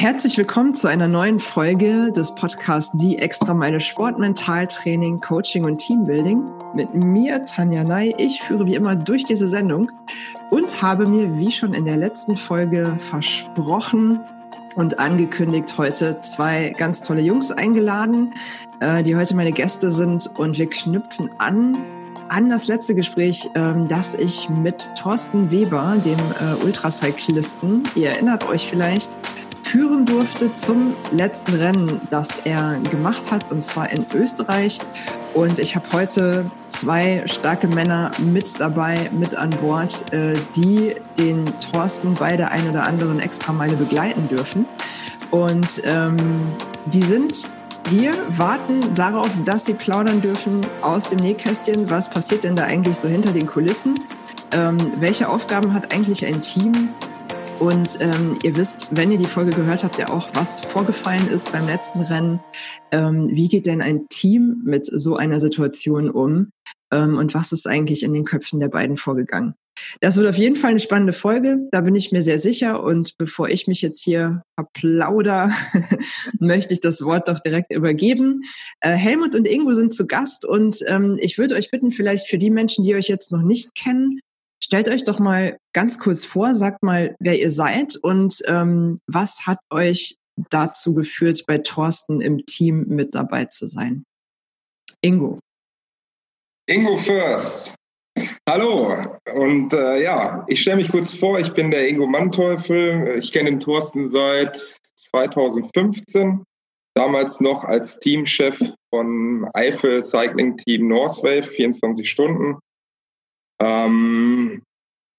Herzlich willkommen zu einer neuen Folge des Podcasts Die Extra Meile Sport, Mentaltraining, Coaching und Teambuilding. Mit mir, Tanja Ney. Ich führe wie immer durch diese Sendung und habe mir, wie schon in der letzten Folge versprochen und angekündigt, heute zwei ganz tolle Jungs eingeladen, äh, die heute meine Gäste sind und wir knüpfen an an das letzte Gespräch, ähm, das ich mit Thorsten Weber, dem äh, Ultracyclisten, ihr erinnert euch vielleicht, führen durfte zum letzten Rennen, das er gemacht hat, und zwar in Österreich. Und ich habe heute zwei starke Männer mit dabei, mit an Bord, äh, die den Thorsten bei der ein oder anderen Extrameile begleiten dürfen. Und ähm, die sind wir warten darauf, dass Sie plaudern dürfen aus dem Nähkästchen. Was passiert denn da eigentlich so hinter den Kulissen? Ähm, welche Aufgaben hat eigentlich ein Team? Und ähm, ihr wisst, wenn ihr die Folge gehört habt, ja auch, was vorgefallen ist beim letzten Rennen. Ähm, wie geht denn ein Team mit so einer Situation um? Ähm, und was ist eigentlich in den Köpfen der beiden vorgegangen? Das wird auf jeden Fall eine spannende Folge, da bin ich mir sehr sicher. Und bevor ich mich jetzt hier verplauder, möchte ich das Wort doch direkt übergeben. Äh, Helmut und Ingo sind zu Gast und ähm, ich würde euch bitten, vielleicht für die Menschen, die euch jetzt noch nicht kennen, stellt euch doch mal ganz kurz vor, sagt mal, wer ihr seid und ähm, was hat euch dazu geführt, bei Thorsten im Team mit dabei zu sein. Ingo. Ingo First. Hallo und äh, ja, ich stelle mich kurz vor, ich bin der Ingo Manteuffel. Ich kenne den Thorsten seit 2015, damals noch als Teamchef von Eifel Cycling Team Northwave, 24 Stunden. Ähm,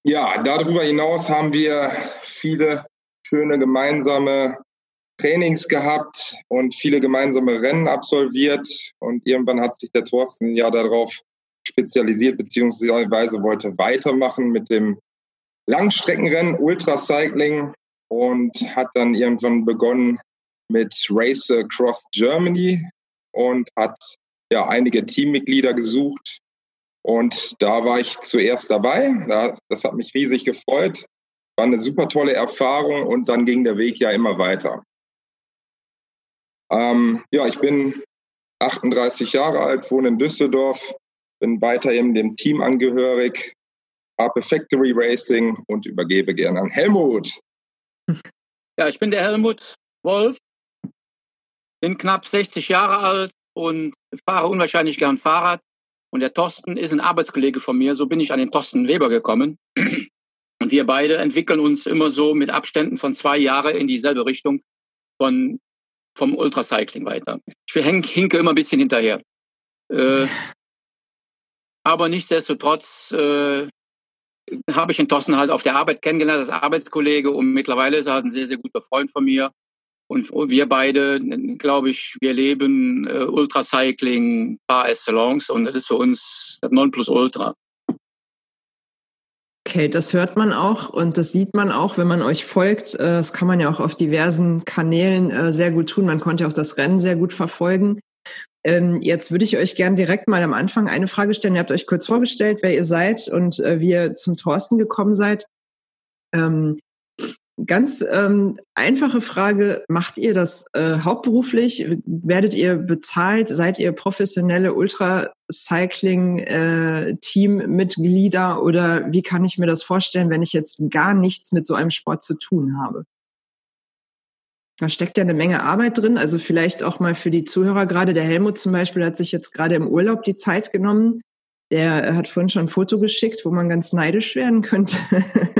ja, darüber hinaus haben wir viele schöne gemeinsame Trainings gehabt und viele gemeinsame Rennen absolviert. Und irgendwann hat sich der Thorsten ja darauf spezialisiert, beziehungsweise wollte weitermachen mit dem Langstreckenrennen, Ultracycling und hat dann irgendwann begonnen mit Race Across Germany und hat ja einige Teammitglieder gesucht. Und da war ich zuerst dabei. Das hat mich riesig gefreut. War eine super tolle Erfahrung und dann ging der Weg ja immer weiter. Ähm, ja, ich bin 38 Jahre alt, wohne in Düsseldorf, bin weiterhin dem Team angehörig, habe Factory Racing und übergebe gerne an Helmut. Ja, ich bin der Helmut Wolf, bin knapp 60 Jahre alt und fahre unwahrscheinlich gern Fahrrad. Und der Thorsten ist ein Arbeitskollege von mir, so bin ich an den Thorsten Weber gekommen. Und wir beide entwickeln uns immer so mit Abständen von zwei Jahren in dieselbe Richtung von, vom Ultracycling weiter. Ich hinke immer ein bisschen hinterher. Äh, aber nichtsdestotrotz äh, habe ich den Thorsten halt auf der Arbeit kennengelernt als Arbeitskollege und mittlerweile ist er halt ein sehr, sehr guter Freund von mir. Und wir beide, glaube ich, wir leben äh, Ultracycling par excellence und das ist für uns das Nonplusultra. Okay, das hört man auch und das sieht man auch, wenn man euch folgt. Äh, das kann man ja auch auf diversen Kanälen äh, sehr gut tun. Man konnte auch das Rennen sehr gut verfolgen. Ähm, jetzt würde ich euch gerne direkt mal am Anfang eine Frage stellen. Ihr habt euch kurz vorgestellt, wer ihr seid und äh, wie ihr zum Thorsten gekommen seid. Ganz ähm, einfache Frage, macht ihr das äh, hauptberuflich? Werdet ihr bezahlt? Seid ihr professionelle Ultracycling-Team-Mitglieder? Äh, oder wie kann ich mir das vorstellen, wenn ich jetzt gar nichts mit so einem Sport zu tun habe? Da steckt ja eine Menge Arbeit drin. Also vielleicht auch mal für die Zuhörer gerade. Der Helmut zum Beispiel hat sich jetzt gerade im Urlaub die Zeit genommen. Der hat vorhin schon ein Foto geschickt, wo man ganz neidisch werden könnte.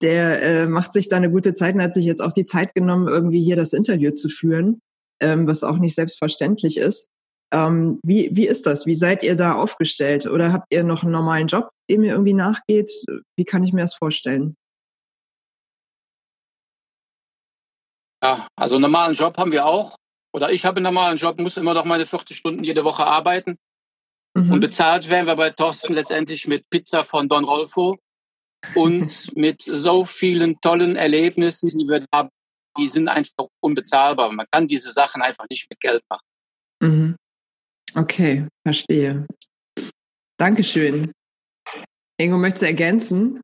der äh, macht sich da eine gute Zeit und hat sich jetzt auch die Zeit genommen, irgendwie hier das Interview zu führen, ähm, was auch nicht selbstverständlich ist. Ähm, wie, wie ist das? Wie seid ihr da aufgestellt? Oder habt ihr noch einen normalen Job, dem ihr irgendwie nachgeht? Wie kann ich mir das vorstellen? Ja, also einen normalen Job haben wir auch. Oder ich habe einen normalen Job, muss immer noch meine 40 Stunden jede Woche arbeiten. Mhm. Und bezahlt werden wir bei Thorsten letztendlich mit Pizza von Don Rolfo und mit so vielen tollen Erlebnissen, die wir haben. Die sind einfach unbezahlbar. Man kann diese Sachen einfach nicht mit Geld machen. Mhm. Okay, verstehe. Dankeschön. Ingo, möchtest du ergänzen?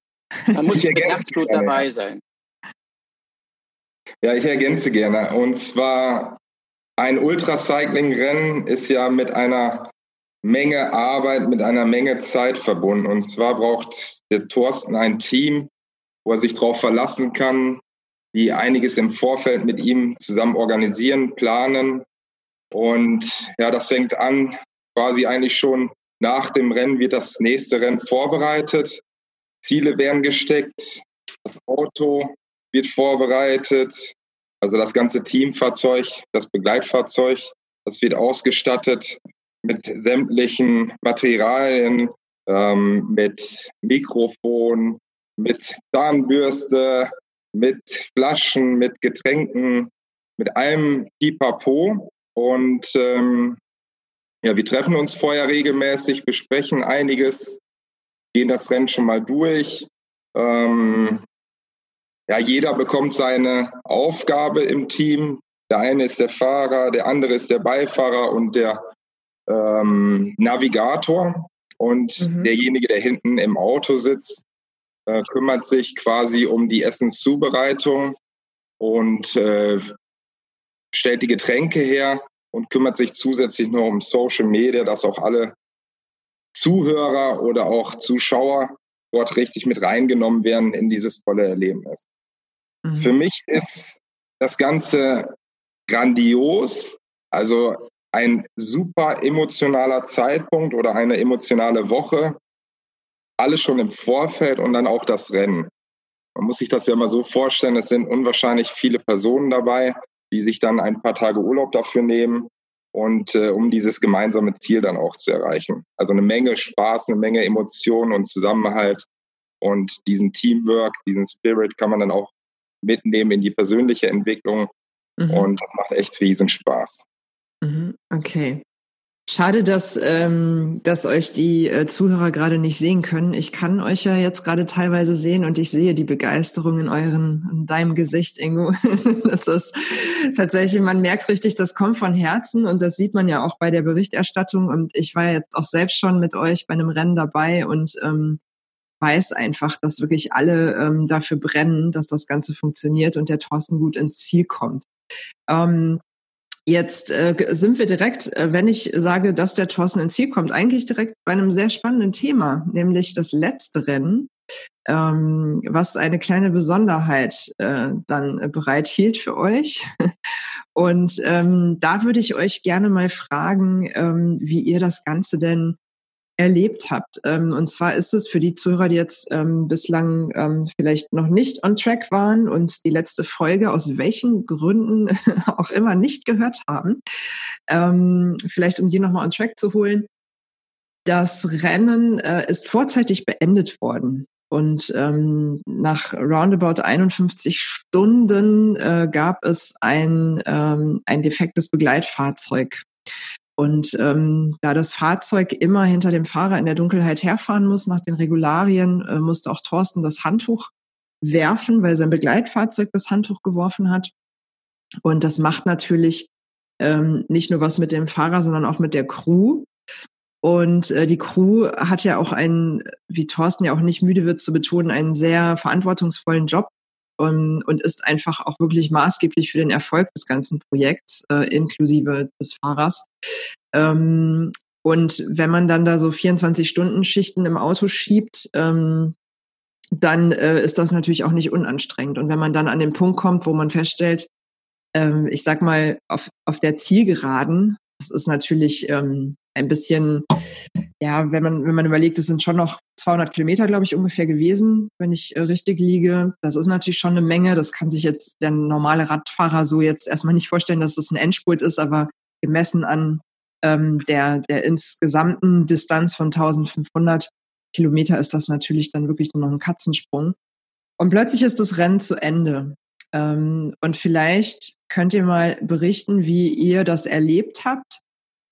Man muss mit Herzblut dabei sein. Ja, ich ergänze gerne. Und zwar ein Ultracycling-Rennen ist ja mit einer Menge Arbeit, mit einer Menge Zeit verbunden. Und zwar braucht der Thorsten ein Team, wo er sich darauf verlassen kann, die einiges im Vorfeld mit ihm zusammen organisieren, planen. Und ja, das fängt an, quasi eigentlich schon nach dem Rennen wird das nächste Rennen vorbereitet. Ziele werden gesteckt, das Auto wird vorbereitet, also das ganze Teamfahrzeug, das Begleitfahrzeug, das wird ausgestattet mit sämtlichen Materialien, ähm, mit Mikrofon, mit Zahnbürste, mit Flaschen, mit Getränken, mit allem Pipapo. Und ähm, ja, wir treffen uns vorher regelmäßig, besprechen einiges, gehen das Rennen schon mal durch. Ähm, ja, jeder bekommt seine Aufgabe im Team. Der eine ist der Fahrer, der andere ist der Beifahrer und der ähm, Navigator. Und mhm. derjenige, der hinten im Auto sitzt, äh, kümmert sich quasi um die Essenszubereitung und äh, stellt die Getränke her und kümmert sich zusätzlich noch um Social Media, dass auch alle Zuhörer oder auch Zuschauer dort richtig mit reingenommen werden in dieses tolle Erlebnis. Mhm. Für mich ist das Ganze grandios, also ein super emotionaler Zeitpunkt oder eine emotionale Woche. Alles schon im Vorfeld und dann auch das Rennen. Man muss sich das ja mal so vorstellen, es sind unwahrscheinlich viele Personen dabei, die sich dann ein paar Tage Urlaub dafür nehmen und äh, um dieses gemeinsame Ziel dann auch zu erreichen. Also eine Menge Spaß, eine Menge Emotionen und Zusammenhalt und diesen Teamwork, diesen Spirit kann man dann auch mitnehmen in die persönliche Entwicklung mhm. und das macht echt riesen Spaß. Mhm. Okay. Schade, dass, ähm, dass euch die äh, Zuhörer gerade nicht sehen können. Ich kann euch ja jetzt gerade teilweise sehen und ich sehe die Begeisterung in euren, in deinem Gesicht, Ingo. das ist tatsächlich, man merkt richtig, das kommt von Herzen und das sieht man ja auch bei der Berichterstattung. Und ich war jetzt auch selbst schon mit euch bei einem Rennen dabei und ähm, weiß einfach, dass wirklich alle ähm, dafür brennen, dass das Ganze funktioniert und der Thorsten gut ins Ziel kommt. Ähm, Jetzt äh, sind wir direkt, äh, wenn ich sage, dass der Thorsten ins Ziel kommt, eigentlich direkt bei einem sehr spannenden Thema, nämlich das letzte Rennen, ähm, was eine kleine Besonderheit äh, dann bereithielt für euch. Und ähm, da würde ich euch gerne mal fragen, ähm, wie ihr das Ganze denn erlebt habt. Ähm, und zwar ist es für die Zuhörer, die jetzt ähm, bislang ähm, vielleicht noch nicht on track waren und die letzte Folge aus welchen Gründen auch immer nicht gehört haben, vielleicht um die nochmal on track zu holen. Das Rennen äh, ist vorzeitig beendet worden. Und ähm, nach roundabout 51 Stunden äh, gab es ein, ähm, ein defektes Begleitfahrzeug. Und ähm, da das Fahrzeug immer hinter dem Fahrer in der Dunkelheit herfahren muss, nach den Regularien, äh, musste auch Thorsten das Handtuch werfen, weil sein Begleitfahrzeug das Handtuch geworfen hat. Und das macht natürlich ähm, nicht nur was mit dem Fahrer, sondern auch mit der Crew. Und äh, die Crew hat ja auch einen, wie Thorsten ja auch nicht müde wird zu betonen, einen sehr verantwortungsvollen Job und, und ist einfach auch wirklich maßgeblich für den Erfolg des ganzen Projekts, äh, inklusive des Fahrers. Ähm, und wenn man dann da so 24-Stunden-Schichten im Auto schiebt, ähm, dann äh, ist das natürlich auch nicht unanstrengend. Und wenn man dann an den Punkt kommt, wo man feststellt, ähm, ich sag mal, auf, auf der Zielgeraden, das ist natürlich ähm, ein bisschen, ja, wenn man, wenn man überlegt, es sind schon noch 200 Kilometer, glaube ich, ungefähr gewesen, wenn ich äh, richtig liege. Das ist natürlich schon eine Menge. Das kann sich jetzt der normale Radfahrer so jetzt erstmal nicht vorstellen, dass das ein Endspurt ist, aber gemessen an ähm, der, der insgesamten Distanz von 1500 Kilometer ist das natürlich dann wirklich nur noch ein Katzensprung. Und plötzlich ist das Rennen zu Ende. Ähm, und vielleicht könnt ihr mal berichten, wie ihr das erlebt habt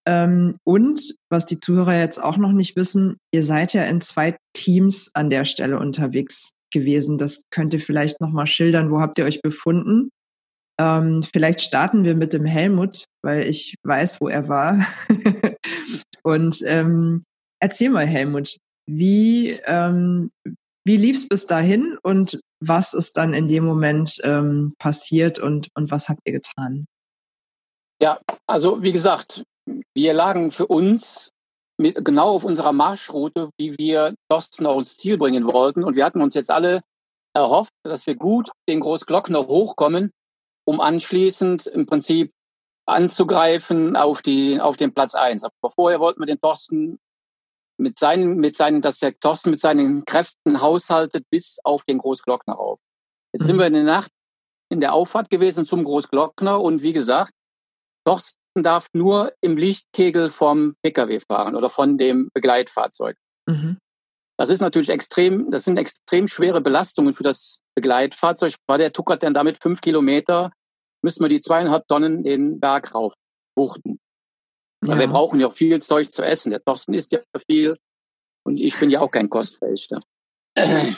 und was die Zuhörer jetzt auch noch nicht wissen, ihr seid ja in zwei Teams an der Stelle unterwegs gewesen. Das könnt ihr vielleicht noch mal schildern. Wo habt ihr euch befunden? Ähm, vielleicht starten wir mit dem Helmut, weil ich weiß, wo er war. und ähm, erzähl mal, Helmut, wie, ähm, wie lief es bis dahin und was ist dann in dem Moment ähm, passiert und, und was habt ihr getan? Ja, also wie gesagt, wir lagen für uns mit, genau auf unserer Marschroute, wie wir Thorsten auch ins Ziel bringen wollten. Und wir hatten uns jetzt alle erhofft, dass wir gut den Großglockner hochkommen, um anschließend im Prinzip anzugreifen auf, die, auf den Platz eins. Aber vorher wollten wir den Thorsten mit seinen, mit seinen, dass der Thorsten mit seinen Kräften haushaltet bis auf den Großglockner auf. Jetzt mhm. sind wir in der Nacht in der Auffahrt gewesen zum Großglockner und wie gesagt, Thorsten darf nur im Lichtkegel vom Pkw fahren oder von dem Begleitfahrzeug. Mhm. Das ist natürlich extrem, das sind extrem schwere Belastungen für das Begleitfahrzeug, weil der tuckert dann damit fünf Kilometer, müssen wir die zweieinhalb Tonnen den Berg rauf wuchten. Ja. wir brauchen ja auch viel Zeug zu essen. Der Thorsten isst ja viel und ich bin ja auch kein Kostfähiger.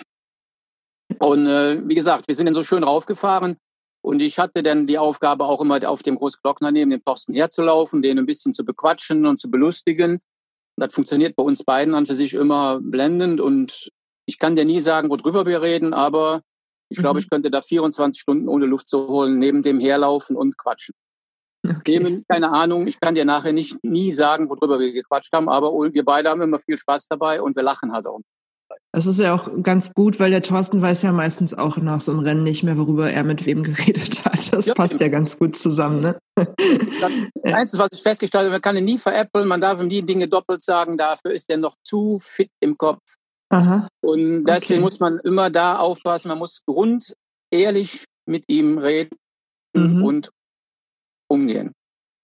Und äh, wie gesagt, wir sind dann so schön raufgefahren und ich hatte dann die Aufgabe auch immer auf dem Großglockner neben dem Thorsten herzulaufen, den ein bisschen zu bequatschen und zu belustigen. Und das funktioniert bei uns beiden an für sich immer blendend und ich kann dir nie sagen, worüber wir reden, aber ich mhm. glaube, ich könnte da 24 Stunden ohne Luft zu holen, neben dem herlaufen und quatschen. Okay. Nehmen, keine Ahnung, ich kann dir nachher nicht nie sagen, worüber wir gequatscht haben, aber wir beide haben immer viel Spaß dabei und wir lachen halt auch. Das ist ja auch ganz gut, weil der Thorsten weiß ja meistens auch nach so einem Rennen nicht mehr, worüber er mit wem geredet hat. Das ja, passt ja ganz gut zusammen. Ne? Das Einzige, was ich festgestellt habe, man kann ihn nie veräppeln, man darf ihm die Dinge doppelt sagen, dafür ist er noch zu fit im Kopf. Aha. Und deswegen okay. muss man immer da aufpassen, man muss grundehrlich mit ihm reden mhm. und umgehen.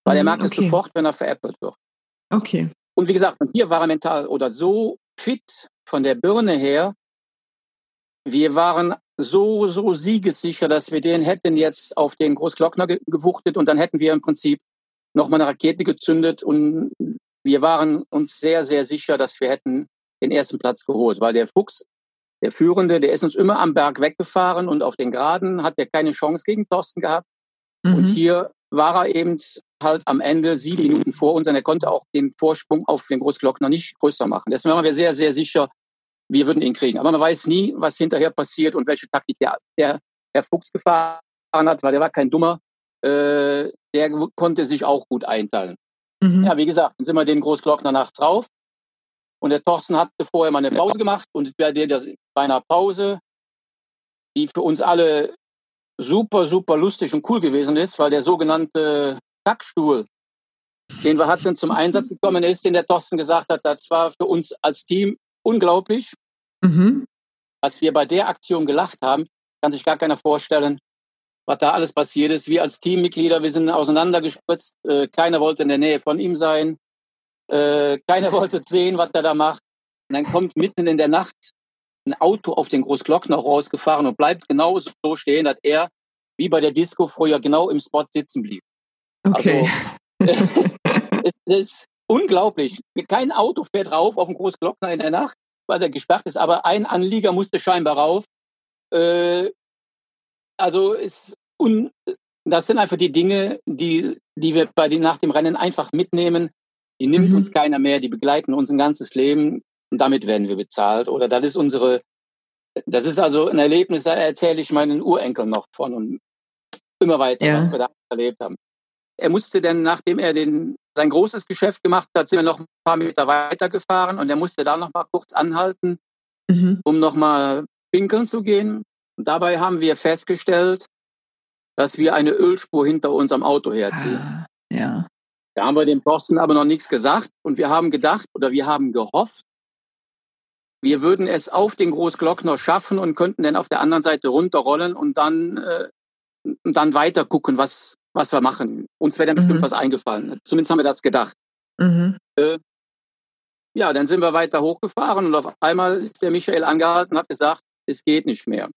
Weil er mhm, merkt okay. es sofort, wenn er veräppelt wird. Okay. Und wie gesagt, hier war er mental oder so fit von der Birne her. Wir waren so, so siegessicher, dass wir den hätten jetzt auf den Großglockner gewuchtet und dann hätten wir im Prinzip nochmal eine Rakete gezündet und wir waren uns sehr, sehr sicher, dass wir hätten den ersten Platz geholt, weil der Fuchs, der Führende, der ist uns immer am Berg weggefahren und auf den Geraden hat er keine Chance gegen Thorsten gehabt. Mhm. Und hier war er eben halt am Ende sieben Minuten vor uns und er konnte auch den Vorsprung auf den Großglockner nicht größer machen. Deswegen waren wir sehr, sehr sicher, wir würden ihn kriegen. Aber man weiß nie, was hinterher passiert und welche Taktik der, der Herr Fuchs gefahren hat, weil der war kein Dummer. Äh, der konnte sich auch gut einteilen. Mhm. Ja, wie gesagt, dann sind wir den Großglockner nachts drauf. Und der Thorsten hatte vorher mal eine Pause gemacht und bei der, bei einer Pause, die für uns alle super, super lustig und cool gewesen ist, weil der sogenannte Tackstuhl, den wir hatten, zum Einsatz gekommen ist, den der Thorsten gesagt hat, das war für uns als Team unglaublich. Mhm. Was wir bei der Aktion gelacht haben, kann sich gar keiner vorstellen, was da alles passiert ist. Wir als Teammitglieder, wir sind auseinandergespritzt. Äh, keiner wollte in der Nähe von ihm sein. Äh, keiner wollte sehen, was er da macht. Und dann kommt mitten in der Nacht ein Auto auf den Großglockner rausgefahren und bleibt genau so stehen, dass er wie bei der Disco früher genau im Spot sitzen blieb. Okay. Also, es, es ist unglaublich. Kein Auto fährt rauf auf den Großglockner in der Nacht, weil er gesperrt ist, aber ein Anlieger musste scheinbar rauf. Äh, also ist un, das sind einfach die Dinge, die, die wir bei den, nach dem Rennen einfach mitnehmen. Die nimmt mhm. uns keiner mehr, die begleiten uns ein ganzes Leben und damit werden wir bezahlt. Oder das ist unsere, das ist also ein Erlebnis, da erzähle ich meinen Urenkeln noch von und immer weiter, ja. was wir da erlebt haben. Er musste dann, nachdem er den, sein großes Geschäft gemacht hat, sind wir noch ein paar Meter weitergefahren und er musste da noch mal kurz anhalten, mhm. um noch mal pinkeln zu gehen. Und dabei haben wir festgestellt, dass wir eine Ölspur hinter unserem Auto herziehen. Ah, ja. Da haben wir dem Posten aber noch nichts gesagt und wir haben gedacht oder wir haben gehofft, wir würden es auf den Großglockner schaffen und könnten dann auf der anderen Seite runterrollen und dann, äh, und dann weiter gucken, was, was wir machen. Uns wäre dann mhm. bestimmt was eingefallen. Zumindest haben wir das gedacht. Mhm. Äh, ja, dann sind wir weiter hochgefahren und auf einmal ist der Michael angehalten und hat gesagt, es geht nicht mehr.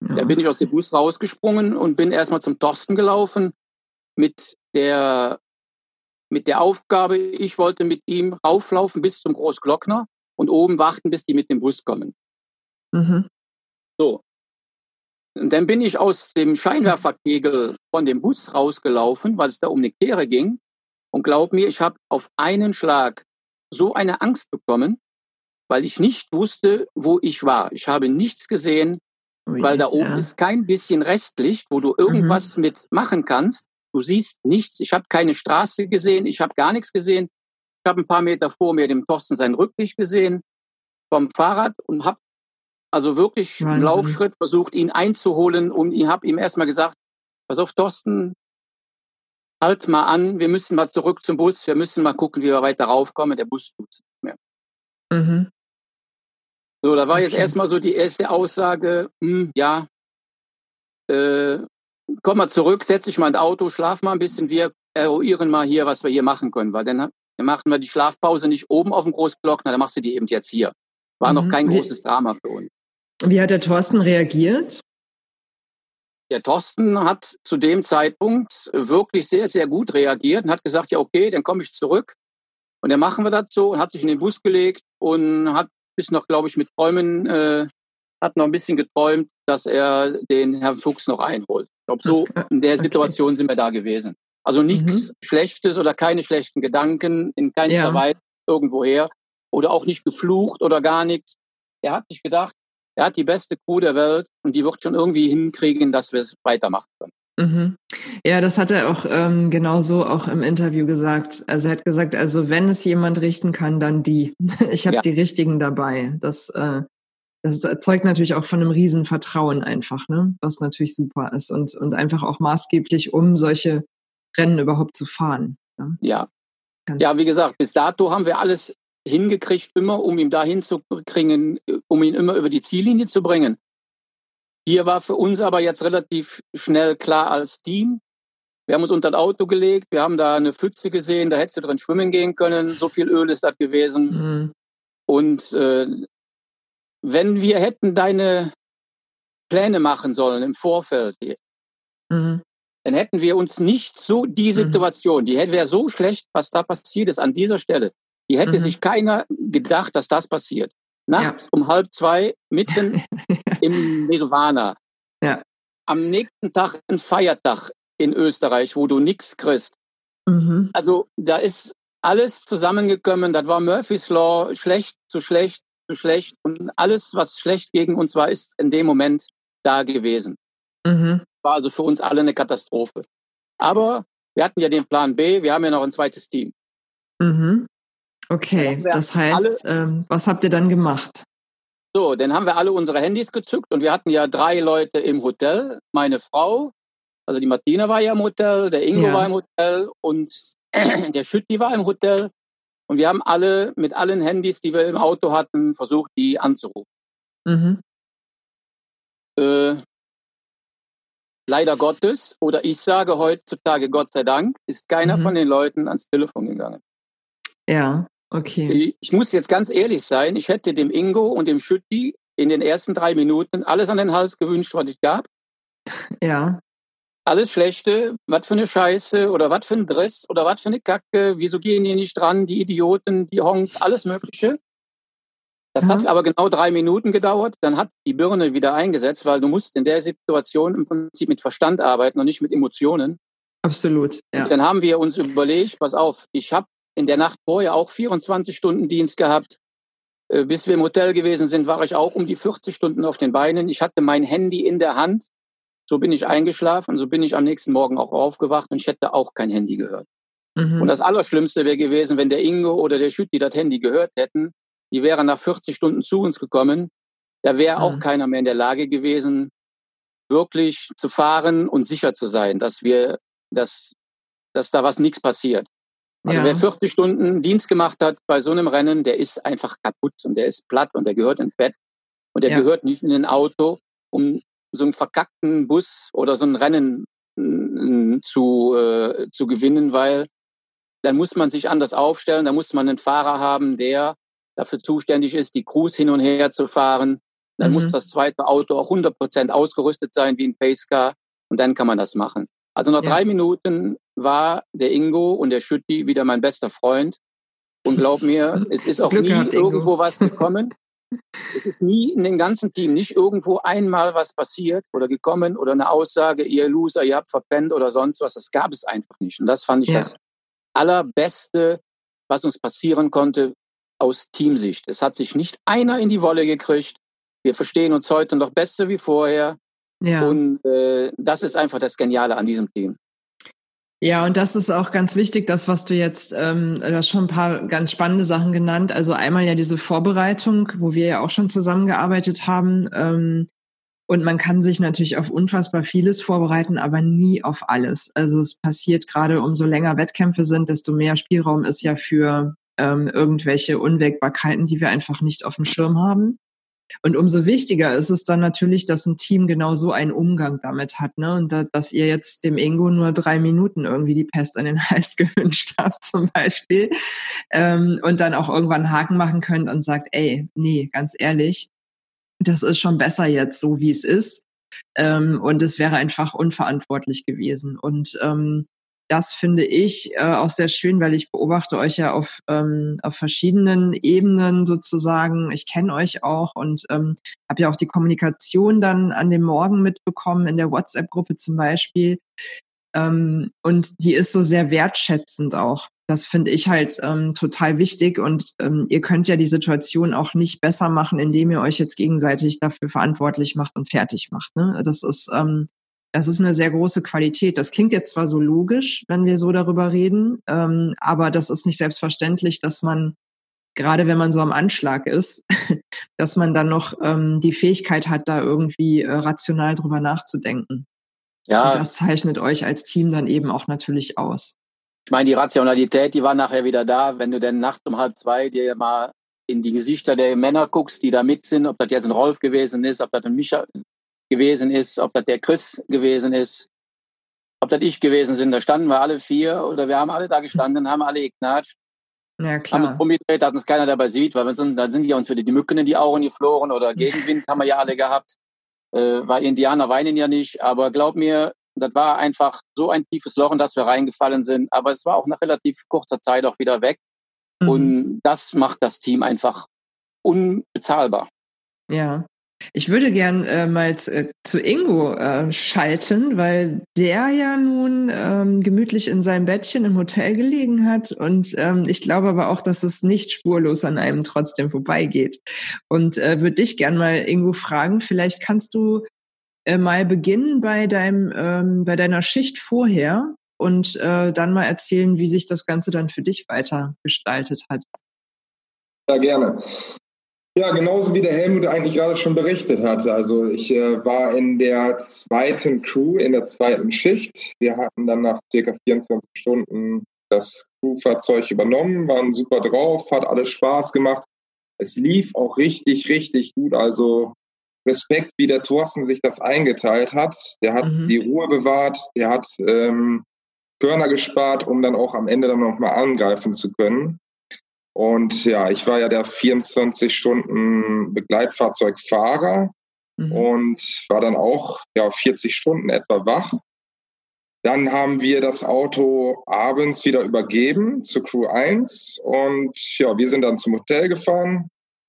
Ja. Da bin ich aus dem Bus rausgesprungen und bin erstmal zum Thorsten gelaufen mit der, mit der Aufgabe, ich wollte mit ihm rauflaufen bis zum Großglockner und oben warten, bis die mit dem Bus kommen. Mhm. So. Und dann bin ich aus dem Scheinwerferkegel von dem Bus rausgelaufen, weil es da um eine Kehre ging. Und glaub mir, ich habe auf einen Schlag so eine Angst bekommen, weil ich nicht wusste, wo ich war. Ich habe nichts gesehen. Ui, weil da oben ja. ist kein bisschen Restlicht, wo du irgendwas mhm. mit machen kannst. Du siehst nichts. Ich habe keine Straße gesehen. Ich habe gar nichts gesehen. Ich habe ein paar Meter vor mir dem Thorsten sein Rücklicht gesehen vom Fahrrad und habe also wirklich Wahnsinn. Laufschritt versucht, ihn einzuholen und ich habe ihm erstmal gesagt, pass auf, Thorsten, halt mal an, wir müssen mal zurück zum Bus, wir müssen mal gucken, wie wir weiter raufkommen, der Bus tut es nicht mehr. Mhm. So, da war okay. jetzt erstmal so die erste Aussage, hm, ja, äh, komm mal zurück, setz dich mal ins Auto, schlaf mal ein bisschen, wir eruieren mal hier, was wir hier machen können, weil dann, dann machen wir die Schlafpause nicht oben auf dem Großglockner, dann machst du die eben jetzt hier. War mhm. noch kein großes Drama für uns. Wie hat der Thorsten reagiert? Der Thorsten hat zu dem Zeitpunkt wirklich sehr, sehr gut reagiert und hat gesagt, ja, okay, dann komme ich zurück. Und dann machen wir das so und hat sich in den Bus gelegt und hat bis noch, glaube ich, mit Träumen, äh, hat noch ein bisschen geträumt, dass er den Herrn Fuchs noch einholt. Ich glaube, so in der Situation okay. sind wir da gewesen. Also nichts mhm. Schlechtes oder keine schlechten Gedanken in keinster ja. Weise irgendwoher oder auch nicht geflucht oder gar nichts. Er hat sich gedacht, er hat die beste Crew der Welt und die wird schon irgendwie hinkriegen, dass wir es weitermachen können. Mhm. Ja, das hat er auch ähm, genau so auch im Interview gesagt. Also er hat gesagt, also wenn es jemand richten kann, dann die. Ich habe ja. die richtigen dabei. Das, äh, das erzeugt natürlich auch von einem riesen Vertrauen einfach, ne? Was natürlich super ist und, und einfach auch maßgeblich, um solche Rennen überhaupt zu fahren. Ne? Ja. Ja, wie gesagt, bis dato haben wir alles hingekriegt, immer, um ihn dahin zu kriegen, um ihn immer über die Ziellinie zu bringen. Hier war für uns aber jetzt relativ schnell klar als Team. Wir haben uns unter das Auto gelegt, wir haben da eine Pfütze gesehen, da hättest du drin schwimmen gehen können, so viel Öl ist das gewesen. Mhm. Und äh, wenn wir hätten deine Pläne machen sollen im Vorfeld, mhm. dann hätten wir uns nicht so die mhm. Situation, die wäre so schlecht, was da passiert ist an dieser Stelle. Die hätte mhm. sich keiner gedacht, dass das passiert. Nachts ja. um halb zwei, mitten im Nirvana. Ja. Am nächsten Tag ein Feiertag in Österreich, wo du nichts kriegst. Mhm. Also da ist alles zusammengekommen. Das war Murphy's Law, schlecht zu schlecht zu schlecht. Und alles, was schlecht gegen uns war, ist in dem Moment da gewesen. Mhm. War also für uns alle eine Katastrophe. Aber wir hatten ja den Plan B, wir haben ja noch ein zweites Team. Mhm. Okay, das heißt, ähm, was habt ihr dann gemacht? So, dann haben wir alle unsere Handys gezückt und wir hatten ja drei Leute im Hotel. Meine Frau, also die Martina war ja im Hotel, der Ingo ja. war im Hotel und der Schütti war im Hotel. Und wir haben alle mit allen Handys, die wir im Auto hatten, versucht, die anzurufen. Mhm. Äh, leider Gottes, oder ich sage heutzutage Gott sei Dank, ist keiner mhm. von den Leuten ans Telefon gegangen. Ja. Okay. Ich muss jetzt ganz ehrlich sein, ich hätte dem Ingo und dem Schütti in den ersten drei Minuten alles an den Hals gewünscht, was ich gab. Ja. Alles Schlechte, was für eine Scheiße oder was für ein Driss oder was für eine Kacke, wieso gehen die nicht dran, die Idioten, die Hongs, alles Mögliche. Das ja. hat aber genau drei Minuten gedauert. Dann hat die Birne wieder eingesetzt, weil du musst in der Situation im Prinzip mit Verstand arbeiten und nicht mit Emotionen. Absolut. Ja. Und dann haben wir uns überlegt, pass auf, ich habe in der Nacht vorher auch 24 Stunden Dienst gehabt. Äh, bis wir im Hotel gewesen sind, war ich auch um die 40 Stunden auf den Beinen. Ich hatte mein Handy in der Hand. So bin ich eingeschlafen, so bin ich am nächsten Morgen auch aufgewacht und ich hätte auch kein Handy gehört. Mhm. Und das Allerschlimmste wäre gewesen, wenn der Ingo oder der Schütti das Handy gehört hätten. Die wären nach 40 Stunden zu uns gekommen. Da wäre mhm. auch keiner mehr in der Lage gewesen, wirklich zu fahren und sicher zu sein, dass wir, dass, dass da was nichts passiert. Also ja. wer 40 Stunden Dienst gemacht hat bei so einem Rennen, der ist einfach kaputt und der ist platt und der gehört ins Bett und der ja. gehört nicht in ein Auto, um so einen verkackten Bus oder so ein Rennen mm, zu, äh, zu gewinnen, weil dann muss man sich anders aufstellen, da muss man einen Fahrer haben, der dafür zuständig ist, die Crews hin und her zu fahren. Dann mhm. muss das zweite Auto auch 100 Prozent ausgerüstet sein wie ein Pacecar und dann kann man das machen. Also nach ja. drei Minuten war der Ingo und der Schütti wieder mein bester Freund. Und glaub mir, es ist auch Glück nie gehabt, irgendwo was gekommen. es ist nie in dem ganzen Team nicht irgendwo einmal was passiert oder gekommen oder eine Aussage, ihr Loser, ihr habt verpennt oder sonst was. Das gab es einfach nicht. Und das fand ich ja. das allerbeste, was uns passieren konnte aus Teamsicht. Es hat sich nicht einer in die Wolle gekriegt. Wir verstehen uns heute noch besser wie vorher. Ja. Und äh, das ist einfach das Geniale an diesem Team. Ja, und das ist auch ganz wichtig, das, was du jetzt, ähm, du hast schon ein paar ganz spannende Sachen genannt. Also einmal ja diese Vorbereitung, wo wir ja auch schon zusammengearbeitet haben. Ähm, und man kann sich natürlich auf unfassbar vieles vorbereiten, aber nie auf alles. Also es passiert gerade, umso länger Wettkämpfe sind, desto mehr Spielraum ist ja für ähm, irgendwelche Unwägbarkeiten, die wir einfach nicht auf dem Schirm haben. Und umso wichtiger ist es dann natürlich, dass ein Team genau so einen Umgang damit hat, ne? Und da, dass ihr jetzt dem Ingo nur drei Minuten irgendwie die Pest an den Hals gewünscht habt, zum Beispiel, ähm, und dann auch irgendwann einen Haken machen könnt und sagt, ey, nee, ganz ehrlich, das ist schon besser jetzt, so wie es ist. Ähm, und es wäre einfach unverantwortlich gewesen. Und ähm, das finde ich äh, auch sehr schön, weil ich beobachte euch ja auf, ähm, auf verschiedenen Ebenen sozusagen. Ich kenne euch auch und ähm, habe ja auch die Kommunikation dann an dem Morgen mitbekommen, in der WhatsApp-Gruppe zum Beispiel. Ähm, und die ist so sehr wertschätzend auch. Das finde ich halt ähm, total wichtig. Und ähm, ihr könnt ja die Situation auch nicht besser machen, indem ihr euch jetzt gegenseitig dafür verantwortlich macht und fertig macht. Ne? Das ist ähm, das ist eine sehr große Qualität. Das klingt jetzt zwar so logisch, wenn wir so darüber reden, ähm, aber das ist nicht selbstverständlich, dass man, gerade wenn man so am Anschlag ist, dass man dann noch ähm, die Fähigkeit hat, da irgendwie äh, rational drüber nachzudenken. Ja. Und das zeichnet euch als Team dann eben auch natürlich aus. Ich meine, die Rationalität, die war nachher wieder da, wenn du denn nachts um halb zwei dir mal in die Gesichter der Männer guckst, die da mit sind, ob das jetzt ein Rolf gewesen ist, ob das ein Micha, gewesen ist, ob das der Chris gewesen ist, ob das ich gewesen sind. Da standen wir alle vier oder wir haben alle da gestanden, haben alle geknatscht. Ja, klar. Haben uns umgedreht, dass uns keiner dabei sieht, weil wir sind, dann sind ja uns wieder die Mücken in die Augen geflogen oder Gegenwind haben wir ja alle gehabt. Äh, weil Indianer weinen ja nicht, aber glaub mir, das war einfach so ein tiefes Loch, in das wir reingefallen sind. Aber es war auch nach relativ kurzer Zeit auch wieder weg. Mhm. Und das macht das Team einfach unbezahlbar. Ja. Ich würde gern äh, mal äh, zu Ingo äh, schalten, weil der ja nun ähm, gemütlich in seinem Bettchen im Hotel gelegen hat. Und ähm, ich glaube aber auch, dass es nicht spurlos an einem trotzdem vorbeigeht. Und äh, würde dich gern mal, Ingo, fragen, vielleicht kannst du äh, mal beginnen bei deinem, ähm, bei deiner Schicht vorher und äh, dann mal erzählen, wie sich das Ganze dann für dich weiter gestaltet hat. Ja, gerne. Ja, genauso wie der Helmut eigentlich gerade schon berichtet hat. Also ich äh, war in der zweiten Crew, in der zweiten Schicht. Wir hatten dann nach circa 24 Stunden das Crewfahrzeug übernommen, waren super drauf, hat alles Spaß gemacht. Es lief auch richtig, richtig gut. Also Respekt, wie der Thorsten sich das eingeteilt hat. Der hat mhm. die Ruhe bewahrt, der hat ähm, Körner gespart, um dann auch am Ende dann nochmal angreifen zu können. Und ja, ich war ja der 24 Stunden Begleitfahrzeugfahrer mhm. und war dann auch ja 40 Stunden etwa wach. Dann haben wir das Auto abends wieder übergeben zur Crew 1 und ja, wir sind dann zum Hotel gefahren.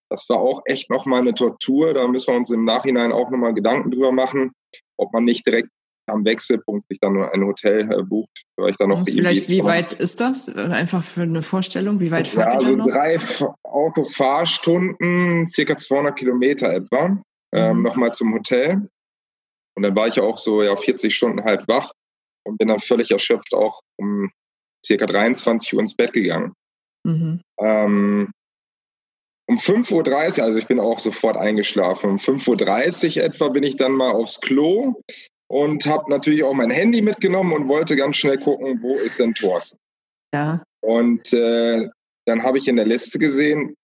Das war auch echt nochmal eine Tortur. Da müssen wir uns im Nachhinein auch nochmal Gedanken drüber machen, ob man nicht direkt am Wechselpunkt sich dann ein Hotel äh, bucht, weil ich dann noch Vielleicht, wie weit ist das? Einfach für eine Vorstellung, wie weit fährt ja, also ihr noch? drei Autofahrstunden, circa 200 Kilometer etwa, ähm, mhm. ähm, nochmal zum Hotel. Und dann war ich auch so ja 40 Stunden halt wach und bin dann völlig erschöpft auch um circa 23 Uhr ins Bett gegangen. Mhm. Ähm, um 5.30 Uhr, also ich bin auch sofort eingeschlafen, um 5.30 Uhr etwa bin ich dann mal aufs Klo und habe natürlich auch mein Handy mitgenommen und wollte ganz schnell gucken, wo ist denn Thorsten. Ja. Und äh, dann habe ich in der Liste gesehen,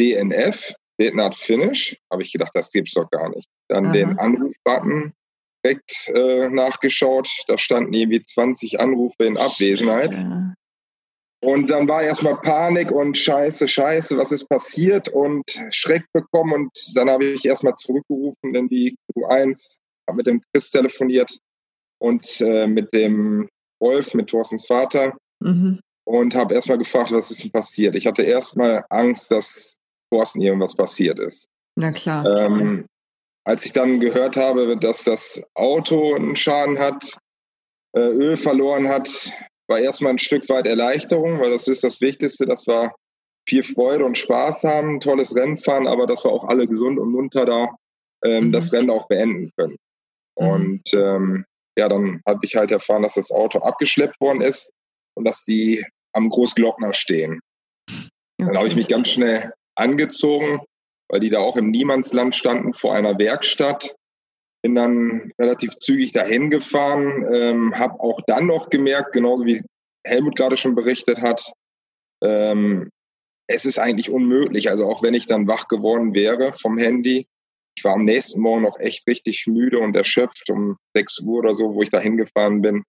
DNF, Did Not Finish. Habe ich gedacht, das gibt's doch gar nicht. Dann Aha. den Anrufbutton direkt äh, nachgeschaut. Da standen irgendwie 20 Anrufe in Abwesenheit. Ja. Und dann war erstmal Panik und Scheiße, Scheiße, was ist passiert und Schreck bekommen. Und dann habe ich erstmal zurückgerufen in die Q1 habe mit dem Chris telefoniert und äh, mit dem Wolf, mit Thorstens Vater. Mhm. Und habe erstmal gefragt, was ist denn passiert. Ich hatte erstmal Angst, dass Thorsten irgendwas passiert ist. Na klar. Ähm, als ich dann gehört habe, dass das Auto einen Schaden hat, äh, Öl verloren hat, war erstmal ein Stück weit Erleichterung, weil das ist das Wichtigste, dass wir viel Freude und Spaß haben, tolles Rennen fahren, aber dass wir auch alle gesund und munter da ähm, mhm. das Rennen auch beenden können. Mhm. Und ähm, ja, dann habe ich halt erfahren, dass das Auto abgeschleppt worden ist und dass die am Großglockner stehen. Dann habe ich mich ganz schnell angezogen, weil die da auch im Niemandsland standen vor einer Werkstatt. Bin dann relativ zügig dahin gefahren, ähm, habe auch dann noch gemerkt, genauso wie Helmut gerade schon berichtet hat, ähm, es ist eigentlich unmöglich. Also auch wenn ich dann wach geworden wäre vom Handy, ich war am nächsten Morgen noch echt richtig müde und erschöpft um 6 Uhr oder so, wo ich da hingefahren bin.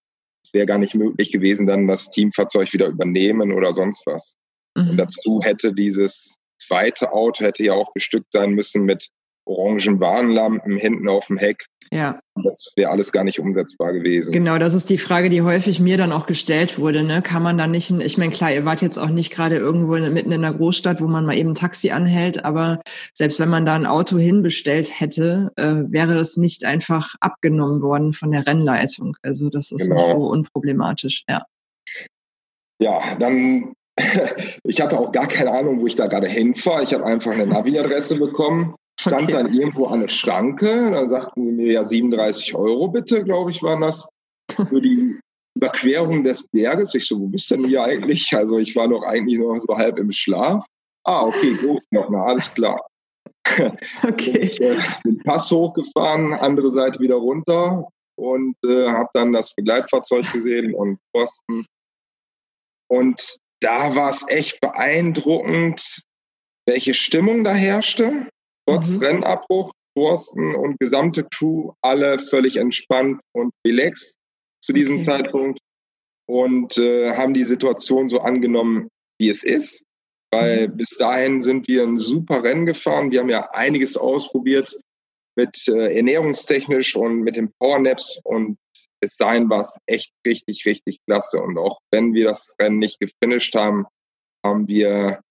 Es wäre gar nicht möglich gewesen, dann das Teamfahrzeug wieder übernehmen oder sonst was. Mhm. Und dazu hätte dieses zweite Auto hätte ja auch bestückt sein müssen mit orangen Warnlampen hinten auf dem Heck. Ja. Das wäre alles gar nicht umsetzbar gewesen. Genau, das ist die Frage, die häufig mir dann auch gestellt wurde. Ne? Kann man da nicht, ich meine, klar, ihr wart jetzt auch nicht gerade irgendwo mitten in einer Großstadt, wo man mal eben ein Taxi anhält, aber selbst wenn man da ein Auto hinbestellt hätte, äh, wäre das nicht einfach abgenommen worden von der Rennleitung. Also das ist genau. nicht so unproblematisch, ja. Ja, dann ich hatte auch gar keine Ahnung, wo ich da gerade hinfahre. Ich habe einfach eine Navi-Adresse bekommen stand okay. dann irgendwo an der Schranke. Dann sagten sie mir ja 37 Euro bitte, glaube ich, waren das für die Überquerung des Berges. Ich so, wo bist denn hier eigentlich? Also ich war doch eigentlich noch so halb im Schlaf. Ah, okay, gut, noch mal, alles klar. Okay. Ich äh, bin Pass hochgefahren, andere Seite wieder runter und äh, habe dann das Begleitfahrzeug gesehen und Posten. Und da war es echt beeindruckend, welche Stimmung da herrschte. Trotz mhm. Rennabbruch, Thorsten und gesamte Crew alle völlig entspannt und relaxed zu diesem okay. Zeitpunkt und äh, haben die Situation so angenommen, wie es ist. Weil mhm. bis dahin sind wir ein super Rennen gefahren. Wir haben ja einiges ausprobiert mit äh, ernährungstechnisch und mit den Powernaps und bis dahin war es echt richtig, richtig klasse. Und auch wenn wir das Rennen nicht gefinisht haben, haben wir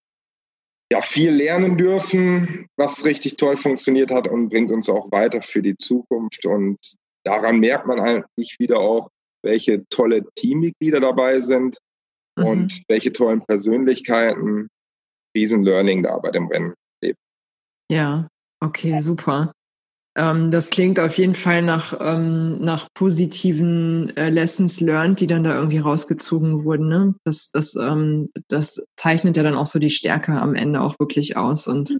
ja, viel lernen dürfen, was richtig toll funktioniert hat und bringt uns auch weiter für die Zukunft. Und daran merkt man eigentlich wieder auch, welche tolle Teammitglieder dabei sind mhm. und welche tollen Persönlichkeiten riesen Learning da bei dem Rennen lebt. Ja, okay, super. Ähm, das klingt auf jeden Fall nach, ähm, nach positiven äh, Lessons learned, die dann da irgendwie rausgezogen wurden. Ne? Das, das, ähm, das zeichnet ja dann auch so die Stärke am Ende auch wirklich aus. Und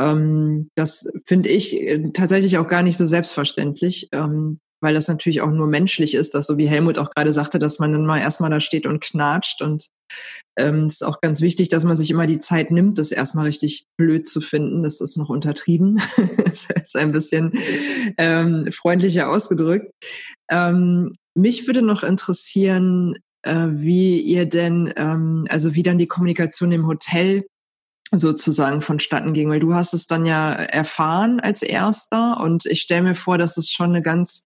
ähm, das finde ich äh, tatsächlich auch gar nicht so selbstverständlich, ähm, weil das natürlich auch nur menschlich ist, dass so wie Helmut auch gerade sagte, dass man dann mal erstmal da steht und knatscht und ähm, ist auch ganz wichtig, dass man sich immer die Zeit nimmt, das erstmal richtig blöd zu finden. Das ist noch untertrieben. das ist ein bisschen ähm, freundlicher ausgedrückt. Ähm, mich würde noch interessieren, äh, wie ihr denn, ähm, also wie dann die Kommunikation im Hotel sozusagen vonstatten ging, weil du hast es dann ja erfahren als erster und ich stelle mir vor, dass es schon eine ganz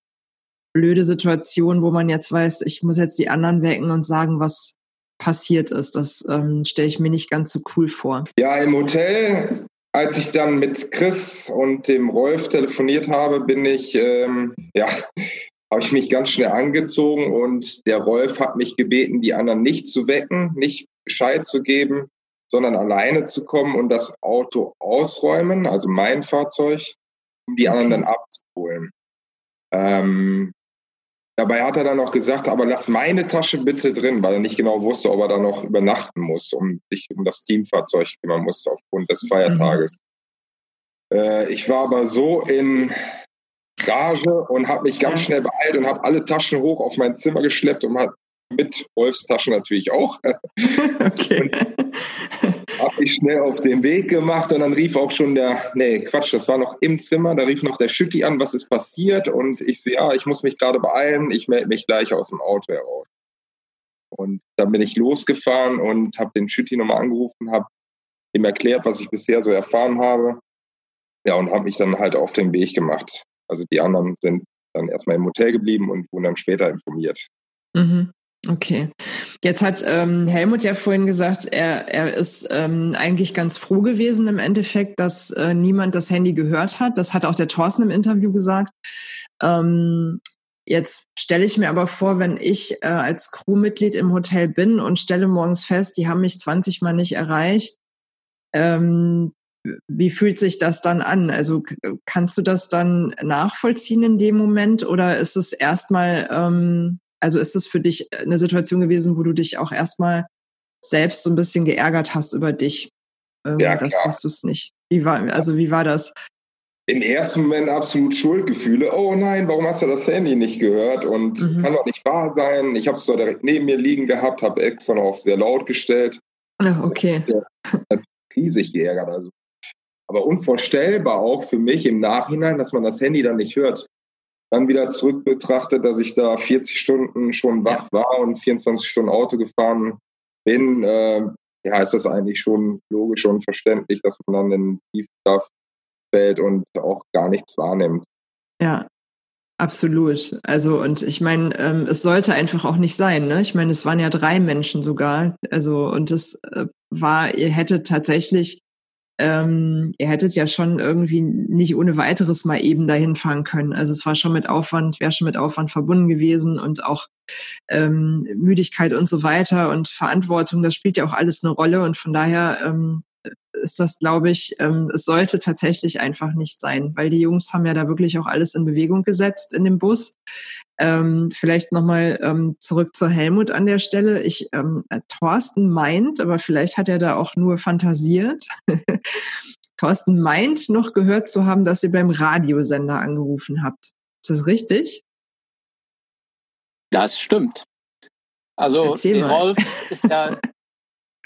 blöde Situation, wo man jetzt weiß, ich muss jetzt die anderen wecken und sagen, was passiert ist. Das ähm, stelle ich mir nicht ganz so cool vor. Ja, im Hotel, als ich dann mit Chris und dem Rolf telefoniert habe, bin ich, ähm, ja, habe ich mich ganz schnell angezogen und der Rolf hat mich gebeten, die anderen nicht zu wecken, nicht Bescheid zu geben, sondern alleine zu kommen und das Auto ausräumen, also mein Fahrzeug, um die anderen dann abzuholen. Ähm, Dabei hat er dann noch gesagt, aber lass meine Tasche bitte drin, weil er nicht genau wusste, ob er da noch übernachten muss, um sich um das Teamfahrzeug kümmern muss aufgrund des Feiertages. Mhm. Äh, ich war aber so in Gage und habe mich ganz schnell beeilt und habe alle Taschen hoch auf mein Zimmer geschleppt und hat mit Wolfs Taschen natürlich auch. okay habe mich schnell auf den Weg gemacht und dann rief auch schon der, nee, Quatsch, das war noch im Zimmer, da rief noch der Schütti an, was ist passiert und ich sehe, ja, ich muss mich gerade beeilen, ich melde mich gleich aus dem Auto heraus. Und dann bin ich losgefahren und habe den Schütti nochmal angerufen, habe ihm erklärt, was ich bisher so erfahren habe. Ja, und habe mich dann halt auf den Weg gemacht. Also die anderen sind dann erstmal im Hotel geblieben und wurden dann später informiert. Mhm. Okay. Jetzt hat ähm, Helmut ja vorhin gesagt, er, er ist ähm, eigentlich ganz froh gewesen im Endeffekt, dass äh, niemand das Handy gehört hat. Das hat auch der Thorsten im Interview gesagt. Ähm, jetzt stelle ich mir aber vor, wenn ich äh, als Crewmitglied im Hotel bin und stelle morgens fest, die haben mich 20 Mal nicht erreicht, ähm, wie fühlt sich das dann an? Also kannst du das dann nachvollziehen in dem Moment oder ist es erstmal, ähm, also ist es für dich eine Situation gewesen, wo du dich auch erstmal selbst so ein bisschen geärgert hast über dich, ähm, ja, dass, dass du es nicht. Wie war, also wie war das? Im ersten Moment absolut Schuldgefühle. Oh nein, warum hast du das Handy nicht gehört? Und mhm. kann doch nicht wahr sein. Ich habe es doch direkt neben mir liegen gehabt, habe extra noch auf sehr laut gestellt. Ach, okay. Hat riesig geärgert. Also aber unvorstellbar auch für mich im Nachhinein, dass man das Handy dann nicht hört. Dann wieder zurück betrachtet, dass ich da 40 Stunden schon wach war und 24 Stunden Auto gefahren bin, äh, ja, ist das eigentlich schon logisch und verständlich, dass man dann in Tiefschlaf fällt und auch gar nichts wahrnimmt. Ja, Absolut. Also und ich meine, ähm, es sollte einfach auch nicht sein. Ne? Ich meine, es waren ja drei Menschen sogar. Also und es äh, war, ihr hättet tatsächlich ähm, ihr hättet ja schon irgendwie nicht ohne weiteres mal eben dahin fahren können. Also es war schon mit Aufwand, wäre schon mit Aufwand verbunden gewesen und auch ähm, Müdigkeit und so weiter und Verantwortung, das spielt ja auch alles eine Rolle und von daher ähm, ist das, glaube ich, ähm, es sollte tatsächlich einfach nicht sein, weil die Jungs haben ja da wirklich auch alles in Bewegung gesetzt in dem Bus. Ähm, vielleicht nochmal ähm, zurück zu Helmut an der Stelle. Ich, ähm, äh, Thorsten meint, aber vielleicht hat er da auch nur fantasiert. Thorsten meint noch gehört zu haben, dass ihr beim Radiosender angerufen habt. Ist das richtig? Das stimmt. Also Rolf ist ja,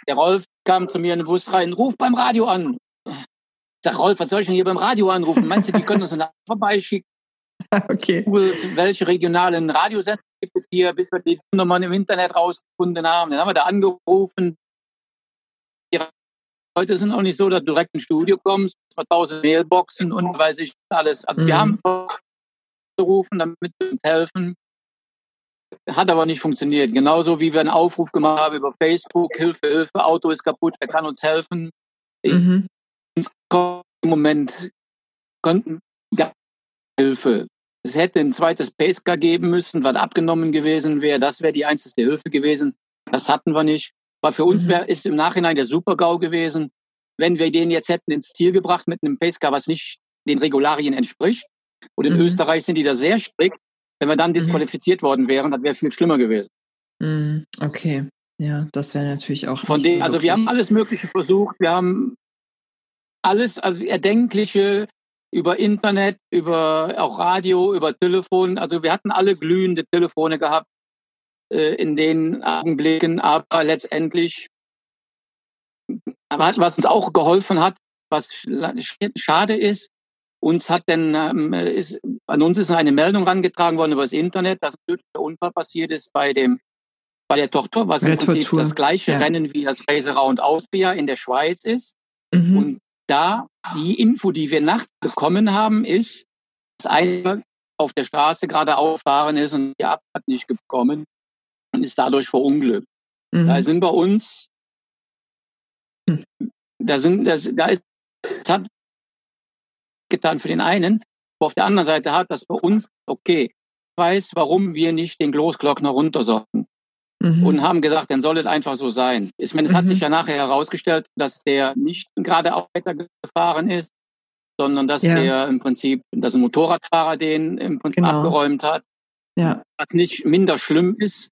der Rolf kam zu mir in den Bus rein, ruf beim Radio an. Ich sag, Rolf, was soll ich denn hier beim Radio anrufen? Meinst du, die können uns eine vorbeischicken? Okay. welche regionalen Radiosender gibt es hier, bis wir die Nummern im Internet rausgefunden haben. Dann haben wir da angerufen. Die Leute sind auch nicht so, dass du direkt ins Studio kommst, 2000 Mailboxen und weiß ich alles. Also mhm. wir haben gerufen, damit wir uns helfen. Hat aber nicht funktioniert. Genauso wie wir einen Aufruf gemacht haben über Facebook, Hilfe, Hilfe, Auto ist kaputt, wer kann uns helfen? Mhm. Im Moment konnten Hilfe. Es hätte ein zweites Pacecar geben müssen, was abgenommen gewesen wäre. Das wäre die einzige Hilfe gewesen. Das hatten wir nicht. War für uns mhm. wär, ist im Nachhinein der Super-GAU gewesen, wenn wir den jetzt hätten ins Ziel gebracht mit einem Pacecar, was nicht den Regularien entspricht. Und in mhm. Österreich sind die da sehr strikt. Wenn wir dann mhm. disqualifiziert mhm. worden wären, das wäre viel schlimmer gewesen. Mhm. Okay. Ja, das wäre natürlich auch. Von dem, so also wir haben alles Mögliche versucht. Wir haben alles, also Erdenkliche über Internet, über auch Radio, über Telefon. Also wir hatten alle glühende Telefone gehabt äh, in den Augenblicken, aber letztendlich, was uns auch geholfen hat, was schade ist, uns hat denn ähm, ist, an uns ist eine Meldung rangetragen worden über das Internet, dass ein Unfall passiert ist bei dem bei der Tochter, was im Prinzip das gleiche ja. Rennen wie das Race Around Austria in der Schweiz ist. Mhm. Und da die Info, die wir nachts bekommen haben, ist, dass einer auf der Straße gerade auffahren ist und die Abfahrt nicht gekommen und ist dadurch verunglückt. Mhm. Da sind bei uns, hm. da sind, das, da ist, das hat getan für den einen, aber auf der anderen Seite hat das bei uns, okay, weiß, warum wir nicht den Großglockner runter sollten mhm. und haben gesagt, dann soll es einfach so sein. Ich meine, es mhm. hat sich ja nachher herausgestellt, dass der nicht gerade weitergefahren ist, sondern dass ja. der im Prinzip, dass ein Motorradfahrer den im Prinzip genau. abgeräumt hat. Ja. Was nicht minder schlimm ist.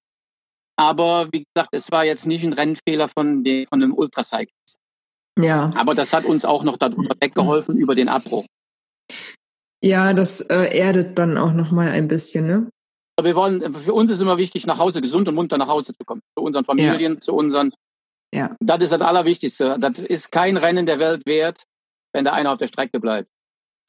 Aber wie gesagt, es war jetzt nicht ein Rennfehler von, dem, von einem Ultracyclist. Ja. Aber das hat uns auch noch darüber weggeholfen über den Abbruch. Ja, das äh, erdet dann auch noch mal ein bisschen, ne? wir wollen, für uns ist immer wichtig, nach Hause gesund und munter nach Hause zu kommen. Zu unseren Familien, ja. zu unseren. Ja. Das ist das Allerwichtigste. Das ist kein Rennen der Welt wert, wenn da einer auf der Strecke bleibt.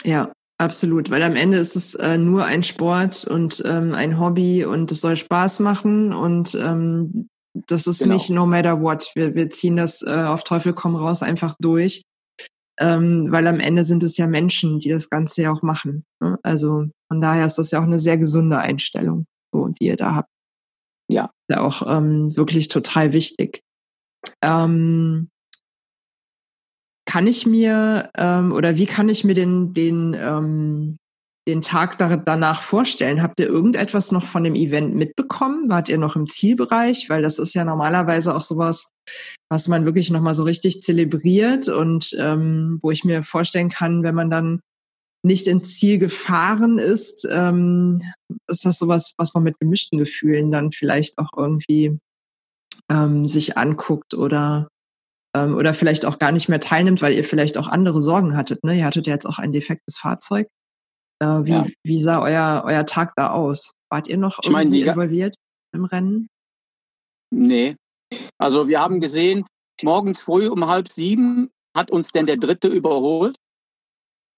Ja, absolut. Weil am Ende ist es äh, nur ein Sport und ähm, ein Hobby und es soll Spaß machen und ähm, das ist genau. nicht no matter what. Wir, wir ziehen das äh, auf Teufel komm raus einfach durch. Ähm, weil am Ende sind es ja Menschen, die das Ganze ja auch machen. Ne? Also von daher ist das ja auch eine sehr gesunde Einstellung, so, die ihr da habt. Ja. Ja, auch ähm, wirklich total wichtig. Ähm, kann ich mir ähm, oder wie kann ich mir den, den, ähm, den Tag danach vorstellen? Habt ihr irgendetwas noch von dem Event mitbekommen? Wart ihr noch im Zielbereich? Weil das ist ja normalerweise auch sowas, was man wirklich nochmal so richtig zelebriert und ähm, wo ich mir vorstellen kann, wenn man dann nicht ins Ziel gefahren ist, ähm, ist das sowas, was man mit gemischten Gefühlen dann vielleicht auch irgendwie ähm, sich anguckt oder ähm, oder vielleicht auch gar nicht mehr teilnimmt, weil ihr vielleicht auch andere Sorgen hattet. Ne? Ihr hattet ja jetzt auch ein defektes Fahrzeug. Äh, wie, ja. wie sah euer, euer Tag da aus? Wart ihr noch ich irgendwie involviert im Rennen? Nee. Also wir haben gesehen, morgens früh um halb sieben hat uns denn der Dritte überholt.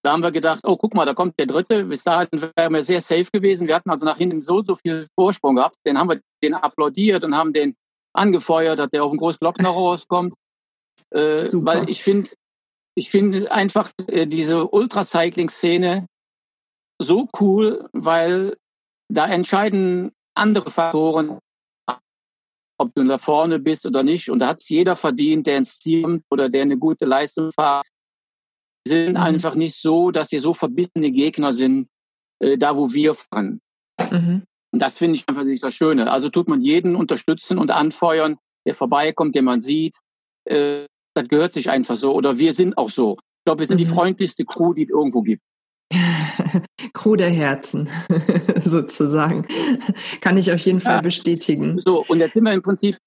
Da haben wir gedacht, oh, guck mal, da kommt der Dritte. Bis dahin wären wir sehr safe gewesen. Wir hatten also nach hinten so, so viel Vorsprung gehabt. Den haben wir den applaudiert und haben den angefeuert, dass der auf den Großglockner rauskommt. Äh, weil ich finde, ich finde einfach äh, diese Ultracycling-Szene so cool, weil da entscheiden andere Faktoren, ob du da vorne bist oder nicht. Und da hat es jeder verdient, der ins Ziel kommt oder der eine gute Leistung fährt. Sind mhm. einfach nicht so, dass sie so verbissene Gegner sind, äh, da wo wir fahren. Mhm. Und das finde ich einfach nicht das Schöne. Also tut man jeden unterstützen und anfeuern, der vorbeikommt, den man sieht. Äh, das gehört sich einfach so. Oder wir sind auch so. Ich glaube, wir sind mhm. die freundlichste Crew, die es irgendwo gibt. Crew der Herzen, sozusagen. Kann ich auf jeden Fall ja. bestätigen. So, und jetzt sind wir im Prinzip,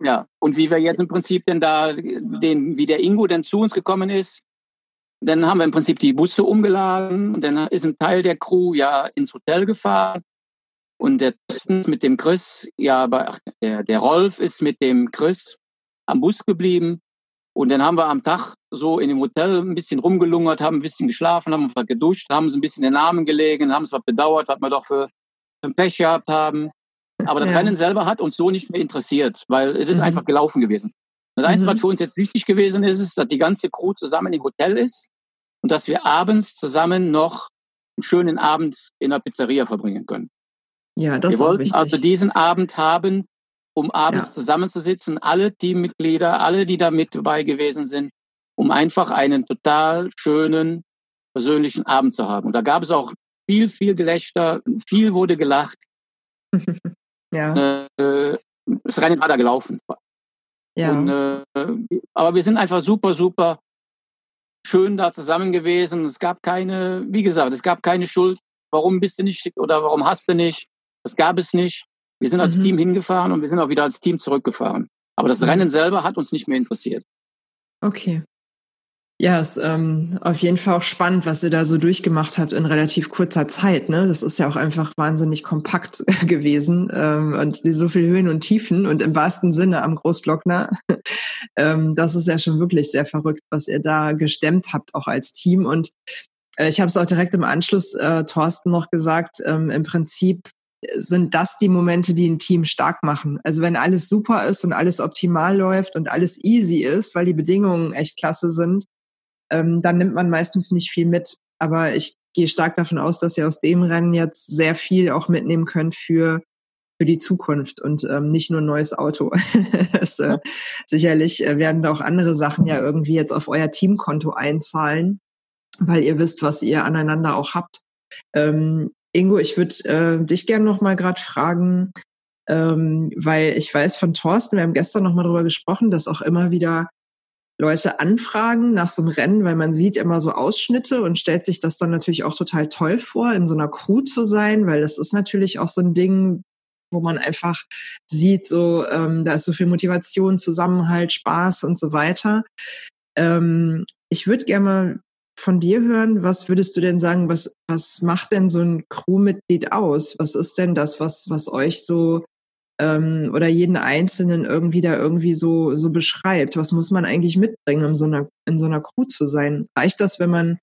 ja, und wie wir jetzt im Prinzip denn da, den, wie der Ingo denn zu uns gekommen ist, dann haben wir im Prinzip die Busse umgeladen und dann ist ein Teil der Crew ja ins Hotel gefahren. Und der Thorsten mit dem Chris, ja, ach, der, der Rolf ist mit dem Chris am Bus geblieben. Und dann haben wir am Tag so in dem Hotel ein bisschen rumgelungert, haben ein bisschen geschlafen, haben was geduscht, haben so ein bisschen den Namen gelegen, haben es was bedauert, was wir doch für, für Pech gehabt haben. Aber das ja. Rennen selber hat uns so nicht mehr interessiert, weil es ist mhm. einfach gelaufen gewesen. Das Einzige, mhm. was für uns jetzt wichtig gewesen ist, ist, dass die ganze Crew zusammen im Hotel ist und dass wir abends zusammen noch einen schönen Abend in der Pizzeria verbringen können. Ja, das wir ist wollten also diesen Abend haben, um abends ja. zusammenzusitzen, alle Teammitglieder, alle, die da mit dabei gewesen sind, um einfach einen total schönen persönlichen Abend zu haben. Und da gab es auch viel, viel Gelächter, viel wurde gelacht. ja. Äh, das Rennen war da gelaufen. Ja. Und, äh, aber wir sind einfach super, super schön da zusammen gewesen. Es gab keine, wie gesagt, es gab keine Schuld. Warum bist du nicht oder warum hast du nicht? Das gab es nicht. Wir sind als mhm. Team hingefahren und wir sind auch wieder als Team zurückgefahren. Aber das. Rennen selber hat uns nicht mehr interessiert. Okay. Ja, ist ähm, auf jeden Fall auch spannend, was ihr da so durchgemacht habt in relativ kurzer Zeit. Ne? Das ist ja auch einfach wahnsinnig kompakt gewesen ähm, und so viel Höhen und Tiefen und im wahrsten Sinne am Großglockner. ähm, das ist ja schon wirklich sehr verrückt, was ihr da gestemmt habt, auch als Team. Und äh, ich habe es auch direkt im Anschluss äh, Thorsten noch gesagt. Ähm, Im Prinzip sind das die Momente, die ein Team stark machen. Also wenn alles super ist und alles optimal läuft und alles easy ist, weil die Bedingungen echt klasse sind, ähm, dann nimmt man meistens nicht viel mit. Aber ich gehe stark davon aus, dass ihr aus dem Rennen jetzt sehr viel auch mitnehmen könnt für für die Zukunft und ähm, nicht nur ein neues Auto. das, äh, sicherlich äh, werden da auch andere Sachen ja irgendwie jetzt auf euer Teamkonto einzahlen, weil ihr wisst, was ihr aneinander auch habt. Ähm, Ingo, ich würde äh, dich gerne noch mal gerade fragen, ähm, weil ich weiß von Thorsten, wir haben gestern noch mal drüber gesprochen, dass auch immer wieder Leute anfragen nach so einem Rennen, weil man sieht immer so Ausschnitte und stellt sich das dann natürlich auch total toll vor, in so einer Crew zu sein, weil das ist natürlich auch so ein Ding, wo man einfach sieht, so ähm, da ist so viel Motivation, Zusammenhalt, Spaß und so weiter. Ähm, ich würde gerne mal von dir hören, was würdest du denn sagen, was, was macht denn so ein Crewmitglied aus? Was ist denn das, was, was euch so ähm, oder jeden Einzelnen irgendwie da irgendwie so, so beschreibt? Was muss man eigentlich mitbringen, um so einer, in so einer Crew zu sein? Reicht das, wenn man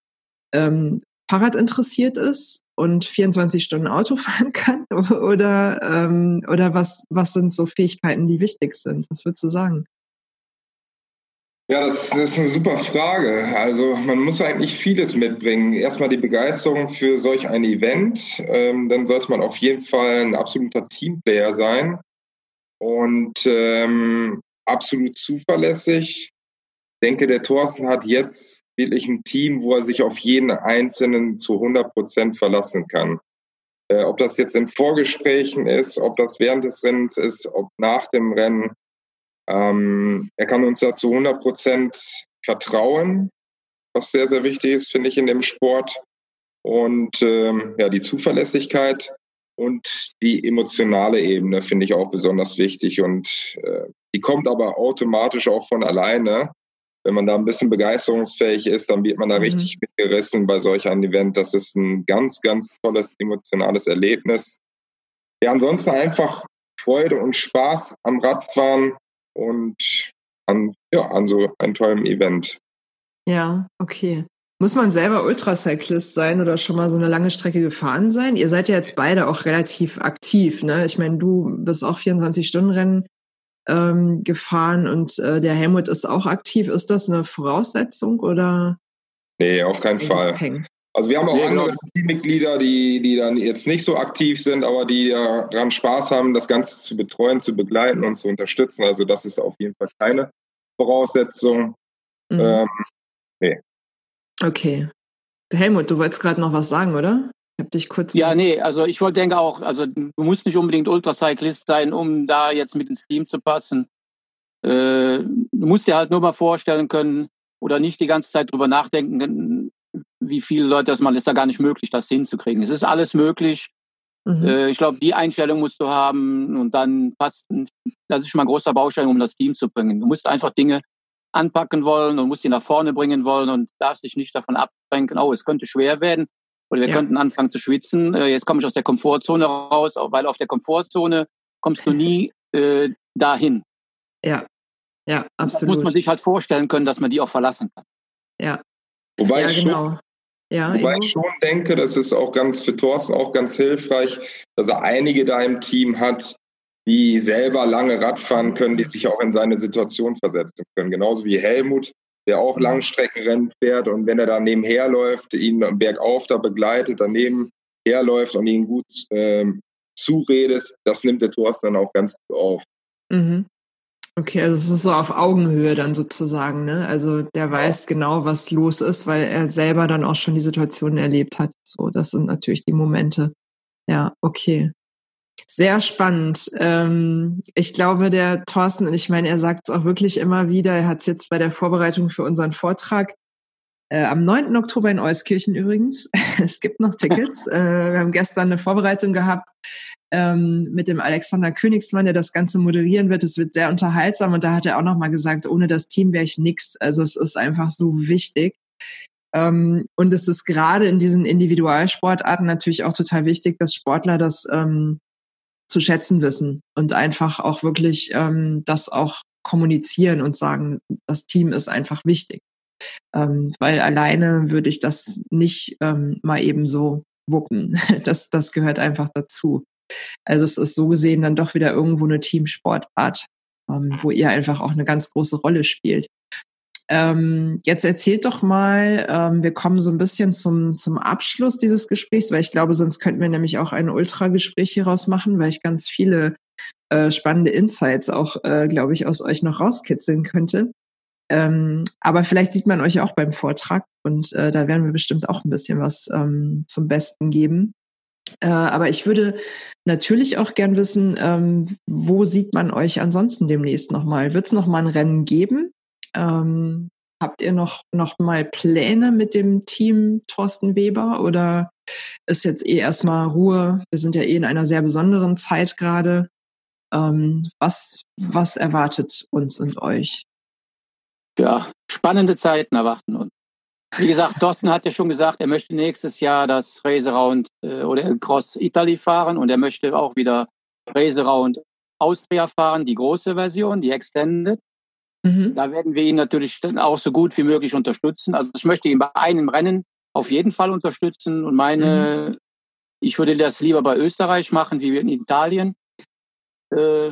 ähm, Fahrrad interessiert ist und 24 Stunden Auto fahren kann? Oder, ähm, oder was, was sind so Fähigkeiten, die wichtig sind? Was würdest du sagen? Ja, das, das, ist eine super Frage. Also man muss eigentlich vieles mitbringen. Erstmal die Begeisterung für solch ein Event. Ähm, dann sollte man auf jeden Fall ein absoluter Teamplayer sein und ähm, absolut zuverlässig. denke, der Thorsten hat jetzt wirklich ein Team, wo er sich auf jeden Einzelnen zu 100 Prozent verlassen kann. Äh, ob das jetzt in Vorgesprächen ist, ob das während des Rennens ist, ob nach dem Rennen. Ähm, er kann uns da zu 100 Prozent vertrauen, was sehr, sehr wichtig ist, finde ich, in dem Sport. Und ähm, ja, die Zuverlässigkeit und die emotionale Ebene finde ich auch besonders wichtig. Und äh, die kommt aber automatisch auch von alleine. Wenn man da ein bisschen begeisterungsfähig ist, dann wird man da mhm. richtig mitgerissen bei solch einem Event. Das ist ein ganz, ganz tolles emotionales Erlebnis. Ja, ansonsten einfach Freude und Spaß am Radfahren und an, ja, an so einem tollen Event. Ja, okay. Muss man selber Ultracyclist sein oder schon mal so eine lange Strecke gefahren sein? Ihr seid ja jetzt beide auch relativ aktiv, ne? Ich meine, du bist auch 24-Stunden-Rennen ähm, gefahren und äh, der Helmut ist auch aktiv. Ist das eine Voraussetzung oder? Nee, auf keinen Fall. Hängen? Also wir haben auch nee, andere genau. Teammitglieder, die, die dann jetzt nicht so aktiv sind, aber die daran Spaß haben, das Ganze zu betreuen, zu begleiten und zu unterstützen. Also das ist auf jeden Fall keine Voraussetzung. Mhm. Ähm, nee. Okay. Helmut, du wolltest gerade noch was sagen, oder? Ich habe dich kurz. Ja, nee, also ich wollte denke auch, also du musst nicht unbedingt Ultracyclist sein, um da jetzt mit ins Team zu passen. Äh, du musst dir halt nur mal vorstellen können oder nicht die ganze Zeit drüber nachdenken, wie viele Leute das mal ist da gar nicht möglich, das hinzukriegen. Es ist alles möglich. Mhm. Äh, ich glaube, die Einstellung musst du haben und dann passt, das ist schon mal ein großer Baustein, um das Team zu bringen. Du musst einfach Dinge anpacken wollen und musst ihn nach vorne bringen wollen und darfst dich nicht davon abdrängen, oh, es könnte schwer werden oder wir ja. könnten anfangen zu schwitzen. Äh, jetzt komme ich aus der Komfortzone raus, weil auf der Komfortzone kommst du nie äh, dahin. Ja, ja, absolut. Das muss man sich halt vorstellen können, dass man die auch verlassen kann. Ja. Wobei, ja, ich, genau. schon, ja, wobei ich schon denke, das ist auch ganz für Thorsten auch ganz hilfreich, dass er einige da im Team hat, die selber lange Radfahren können, die sich auch in seine Situation versetzen können. Genauso wie Helmut, der auch Langstreckenrennen fährt und wenn er da nebenher läuft, ihn bergauf da begleitet, daneben herläuft und ihn gut ähm, zuredet, das nimmt der Thorsten dann auch ganz gut auf. Mhm. Okay, also es ist so auf Augenhöhe dann sozusagen, ne? Also der weiß genau, was los ist, weil er selber dann auch schon die Situation erlebt hat. So, das sind natürlich die Momente. Ja, okay. Sehr spannend. Ähm, ich glaube, der Thorsten, und ich meine, er sagt es auch wirklich immer wieder, er hat es jetzt bei der Vorbereitung für unseren Vortrag äh, am 9. Oktober in Euskirchen übrigens. es gibt noch Tickets. äh, wir haben gestern eine Vorbereitung gehabt ähm, mit dem Alexander Königsmann, der das Ganze moderieren wird. Es wird sehr unterhaltsam und da hat er auch nochmal gesagt, ohne das Team wäre ich nix. Also es ist einfach so wichtig. Ähm, und es ist gerade in diesen Individualsportarten natürlich auch total wichtig, dass Sportler das ähm, zu schätzen wissen und einfach auch wirklich ähm, das auch kommunizieren und sagen, das Team ist einfach wichtig. Ähm, weil alleine würde ich das nicht ähm, mal eben so wuppen. Das, das gehört einfach dazu. Also es ist so gesehen dann doch wieder irgendwo eine Teamsportart, ähm, wo ihr einfach auch eine ganz große Rolle spielt. Ähm, jetzt erzählt doch mal, ähm, wir kommen so ein bisschen zum, zum Abschluss dieses Gesprächs, weil ich glaube, sonst könnten wir nämlich auch ein Ultra-Gespräch hieraus machen, weil ich ganz viele äh, spannende Insights auch, äh, glaube ich, aus euch noch rauskitzeln könnte. Ähm, aber vielleicht sieht man euch auch beim Vortrag und äh, da werden wir bestimmt auch ein bisschen was ähm, zum Besten geben. Äh, aber ich würde natürlich auch gern wissen, ähm, wo sieht man euch ansonsten demnächst nochmal? Wird es nochmal ein Rennen geben? Ähm, habt ihr noch, noch mal Pläne mit dem Team Thorsten Weber oder ist jetzt eh erstmal Ruhe? Wir sind ja eh in einer sehr besonderen Zeit gerade. Ähm, was, was erwartet uns und euch? Ja, spannende Zeiten erwarten uns. Wie gesagt, Thorsten hat ja schon gesagt, er möchte nächstes Jahr das Race-Round äh, oder Cross Italy fahren und er möchte auch wieder Race-Round Austria fahren, die große Version, die Extended. Mhm. Da werden wir ihn natürlich auch so gut wie möglich unterstützen. Also ich möchte ihn bei einem Rennen auf jeden Fall unterstützen und meine, mhm. ich würde das lieber bei Österreich machen, wie in Italien. Äh,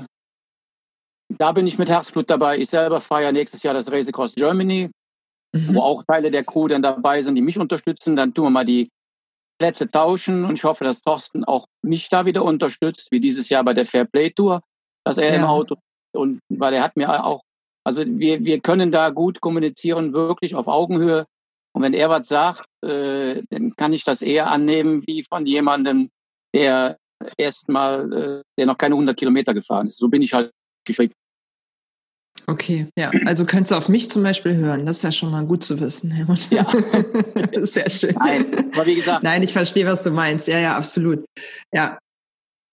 da bin ich mit Herzblut dabei. Ich selber fahre ja nächstes Jahr das Race Across Germany, mhm. wo auch Teile der Crew dann dabei sind, die mich unterstützen. Dann tun wir mal die Plätze tauschen und ich hoffe, dass Thorsten auch mich da wieder unterstützt, wie dieses Jahr bei der Fair Play Tour, dass er ja. im Auto und weil er hat mir auch Also wir, wir können da gut kommunizieren, wirklich auf Augenhöhe. Und wenn er was sagt, äh, dann kann ich das eher annehmen wie von jemandem, der erstmal, äh, der noch keine 100 Kilometer gefahren ist. So bin ich halt geschickt. Okay, ja. Also könntest du auf mich zum Beispiel hören. Das ist ja schon mal gut zu wissen, Helmut. Ja. Sehr schön. Nein, aber wie gesagt. Nein, ich verstehe, was du meinst. Ja, ja, absolut. Ja.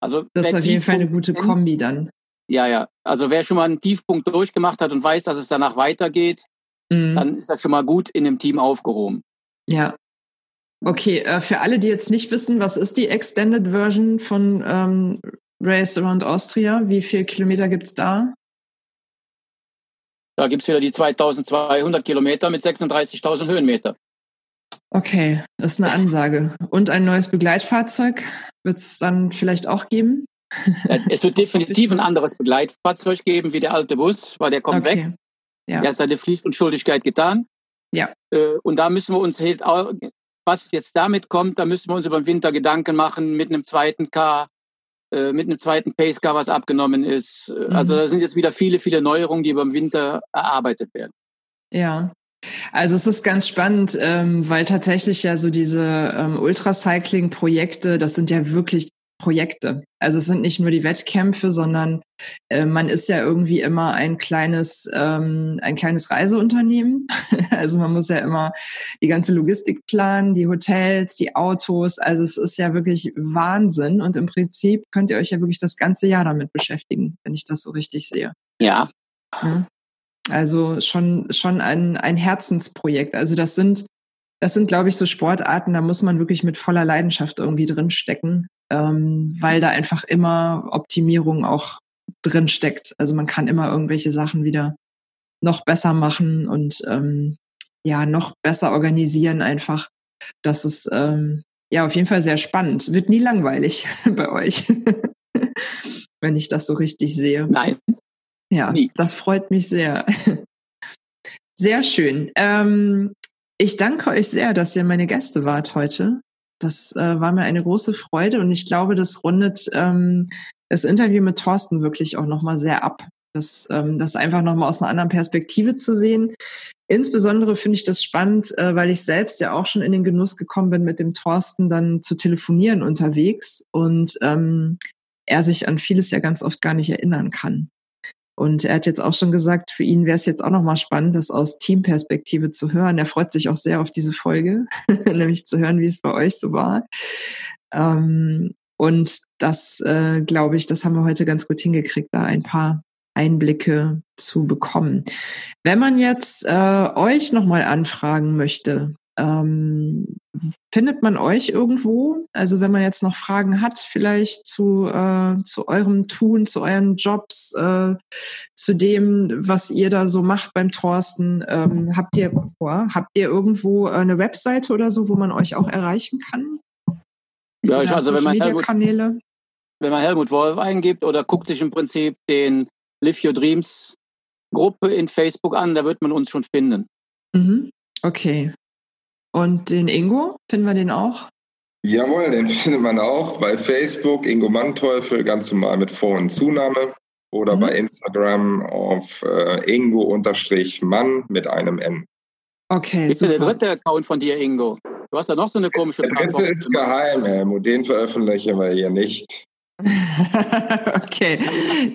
Also, das ist auf jeden Fall eine gute Kombi dann. Ja, ja. Also wer schon mal einen Tiefpunkt durchgemacht hat und weiß, dass es danach weitergeht, mhm. dann ist das schon mal gut in dem Team aufgehoben. Ja. Okay, äh, für alle, die jetzt nicht wissen, was ist die Extended Version von ähm, Race Around Austria? Wie viele Kilometer gibt's da? Da gibt's wieder die 2200 Kilometer mit 36.000 Höhenmeter. Okay, das ist eine Ansage. Und ein neues Begleitfahrzeug wird's dann vielleicht auch geben? Es wird definitiv ein anderes Begleitfahrzeug geben wie der alte Bus, weil der kommt okay. weg. Ja. Er hat seine Pflicht und Schuldigkeit getan. Ja. Äh, und da müssen wir uns halt was jetzt damit kommt, da müssen wir uns über den Winter Gedanken machen mit einem zweiten Car, äh, mit einem zweiten Pace Car, was abgenommen ist. Äh, mhm. Also da sind jetzt wieder viele, viele Neuerungen, die über den Winter erarbeitet werden. Ja. Also es ist ganz spannend, ähm, weil tatsächlich ja so diese ähm, Ultracycling-Projekte, das sind ja wirklich Projekte. Also es sind nicht nur die Wettkämpfe, sondern äh, man ist ja irgendwie immer ein kleines, ähm, ein kleines Reiseunternehmen. also man muss ja immer die ganze Logistik planen, die Hotels, die Autos. Also es ist ja wirklich Wahnsinn. Und im Prinzip könnt ihr euch ja wirklich das ganze Jahr damit beschäftigen, wenn ich das so richtig sehe. Ja. ja. Also schon, schon ein, ein Herzensprojekt. Also das sind, das sind, glaube ich, so Sportarten, da muss man wirklich mit voller Leidenschaft irgendwie drin stecken ähm, weil da einfach immer Optimierung auch drin steckt. Also man kann immer irgendwelche Sachen wieder noch besser machen und ähm, ja, noch besser organisieren einfach. Das ist ähm, ja auf jeden Fall sehr spannend. Wird nie langweilig bei euch, wenn ich das so richtig sehe. Nein. Ja, nie. das freut mich sehr. Sehr schön. Ähm, ich danke euch sehr, dass ihr meine Gäste wart heute. Das äh, war mir eine große Freude und ich glaube, das rundet ähm, das Interview mit Thorsten wirklich auch nochmal sehr ab. Das, ähm, das einfach nochmal aus einer anderen Perspektive zu sehen. Insbesondere finde ich das spannend, äh, weil ich selbst ja auch schon in den Genuss gekommen bin, mit dem Thorsten dann zu telefonieren unterwegs und ähm, er sich an vieles ja ganz oft gar nicht erinnern kann. Und er hat jetzt auch schon gesagt, für ihn wäre es jetzt auch nochmal spannend, das aus Teamperspektive zu hören. Er freut sich auch sehr auf diese Folge, nämlich zu hören, wie es bei euch so war. Ähm, und das, äh, glaube ich, das haben wir heute ganz gut hingekriegt, da ein paar Einblicke zu bekommen. Wenn man jetzt äh, euch nochmal anfragen möchte, ähm, findet man euch irgendwo? Also wenn man jetzt noch Fragen hat, vielleicht zu, äh, zu eurem Tun, zu euren Jobs, äh, zu dem, was ihr da so macht beim Thorsten, ähm, habt ihr boah, habt ihr irgendwo eine Webseite oder so, wo man euch auch erreichen kann? Ja, ich, also wenn man, Helmut, wenn man Helmut Wolf eingibt oder guckt sich im Prinzip den Live Your Dreams Gruppe in Facebook an, da wird man uns schon finden. Mhm. Okay, und den Ingo, finden wir den auch? Jawohl, den findet man auch bei Facebook, Ingo Manteuffel, ganz normal mit Vor- und Zunahme. Oder mhm. bei Instagram auf äh, Ingo-Mann mit einem N. Okay. Ist der dritte Account von dir, Ingo? Du hast ja noch so eine komische Der dritte ist geheim, Helmut. Den veröffentlichen wir hier nicht. okay,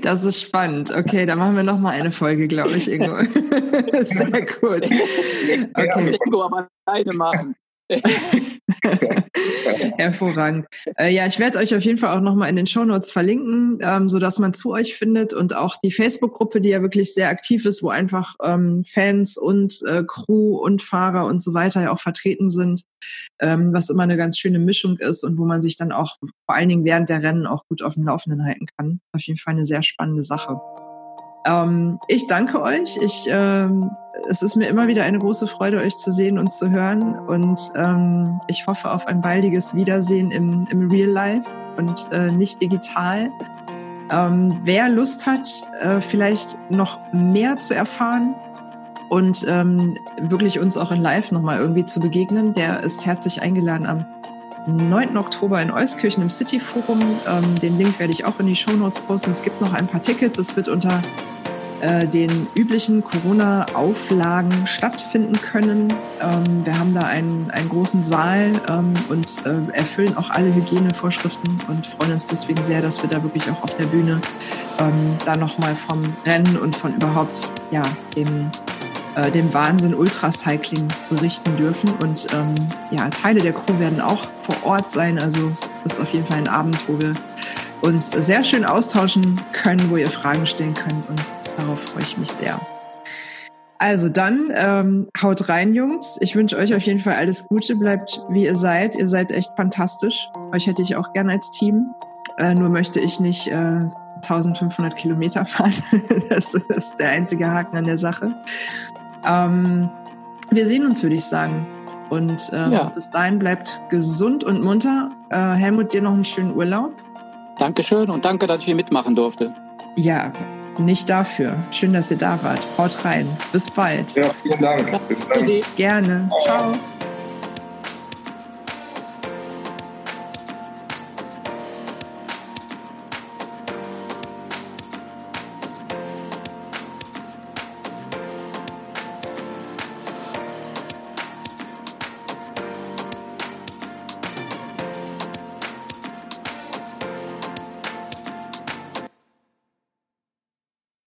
das ist spannend. Okay, da machen wir noch mal eine Folge, glaube ich, Ingo. Sehr gut. Okay. Ingo aber alleine machen. Hervorragend. Äh, ja, ich werde euch auf jeden Fall auch nochmal in den Shownotes verlinken, ähm, so dass man zu euch findet und auch die Facebook-Gruppe, die ja wirklich sehr aktiv ist, wo einfach ähm, Fans und äh, Crew und Fahrer und so weiter ja auch vertreten sind, ähm, was immer eine ganz schöne Mischung ist und wo man sich dann auch vor allen Dingen während der Rennen auch gut auf dem Laufenden halten kann. Auf jeden Fall eine sehr spannende Sache. Ähm, ich danke euch. Ich, ähm, es ist mir immer wieder eine große Freude, euch zu sehen und zu hören. Und ähm, ich hoffe auf ein baldiges Wiedersehen im, im Real Life und äh, nicht digital. Ähm, wer Lust hat, äh, vielleicht noch mehr zu erfahren und ähm, wirklich uns auch in Live nochmal irgendwie zu begegnen, der ist herzlich eingeladen am 9. Oktober in Euskirchen im City Forum. Ähm, den Link werde ich auch in die Show Notes posten. Es gibt noch ein paar Tickets. Es wird unter äh, den üblichen Corona-Auflagen stattfinden können. Ähm, wir haben da einen, einen großen Saal ähm, und äh, erfüllen auch alle Hygienevorschriften und freuen uns deswegen sehr, dass wir da wirklich auch auf der Bühne ähm, da nochmal vom Rennen und von überhaupt ja, dem äh, dem Wahnsinn Ultracycling berichten dürfen. Und ähm, ja, Teile der Crew werden auch vor Ort sein. Also es ist auf jeden Fall ein Abend, wo wir uns sehr schön austauschen können, wo ihr Fragen stellen könnt. Und darauf freue ich mich sehr. Also dann ähm, haut rein, Jungs. Ich wünsche euch auf jeden Fall alles Gute. Bleibt wie ihr seid. Ihr seid echt fantastisch. Euch hätte ich auch gerne als Team. Äh, nur möchte ich nicht äh, 1500 Kilometer fahren. das ist der einzige Haken an der Sache. Ähm, wir sehen uns, würde ich sagen. Und äh, ja. bis dahin bleibt gesund und munter. Äh, Helmut, dir noch einen schönen Urlaub. Dankeschön und danke, dass ich hier mitmachen durfte. Ja, nicht dafür. Schön, dass ihr da wart. Haut rein. Bis bald. Ja, vielen Dank. Bis dann. Gerne. Ciao. Ciao.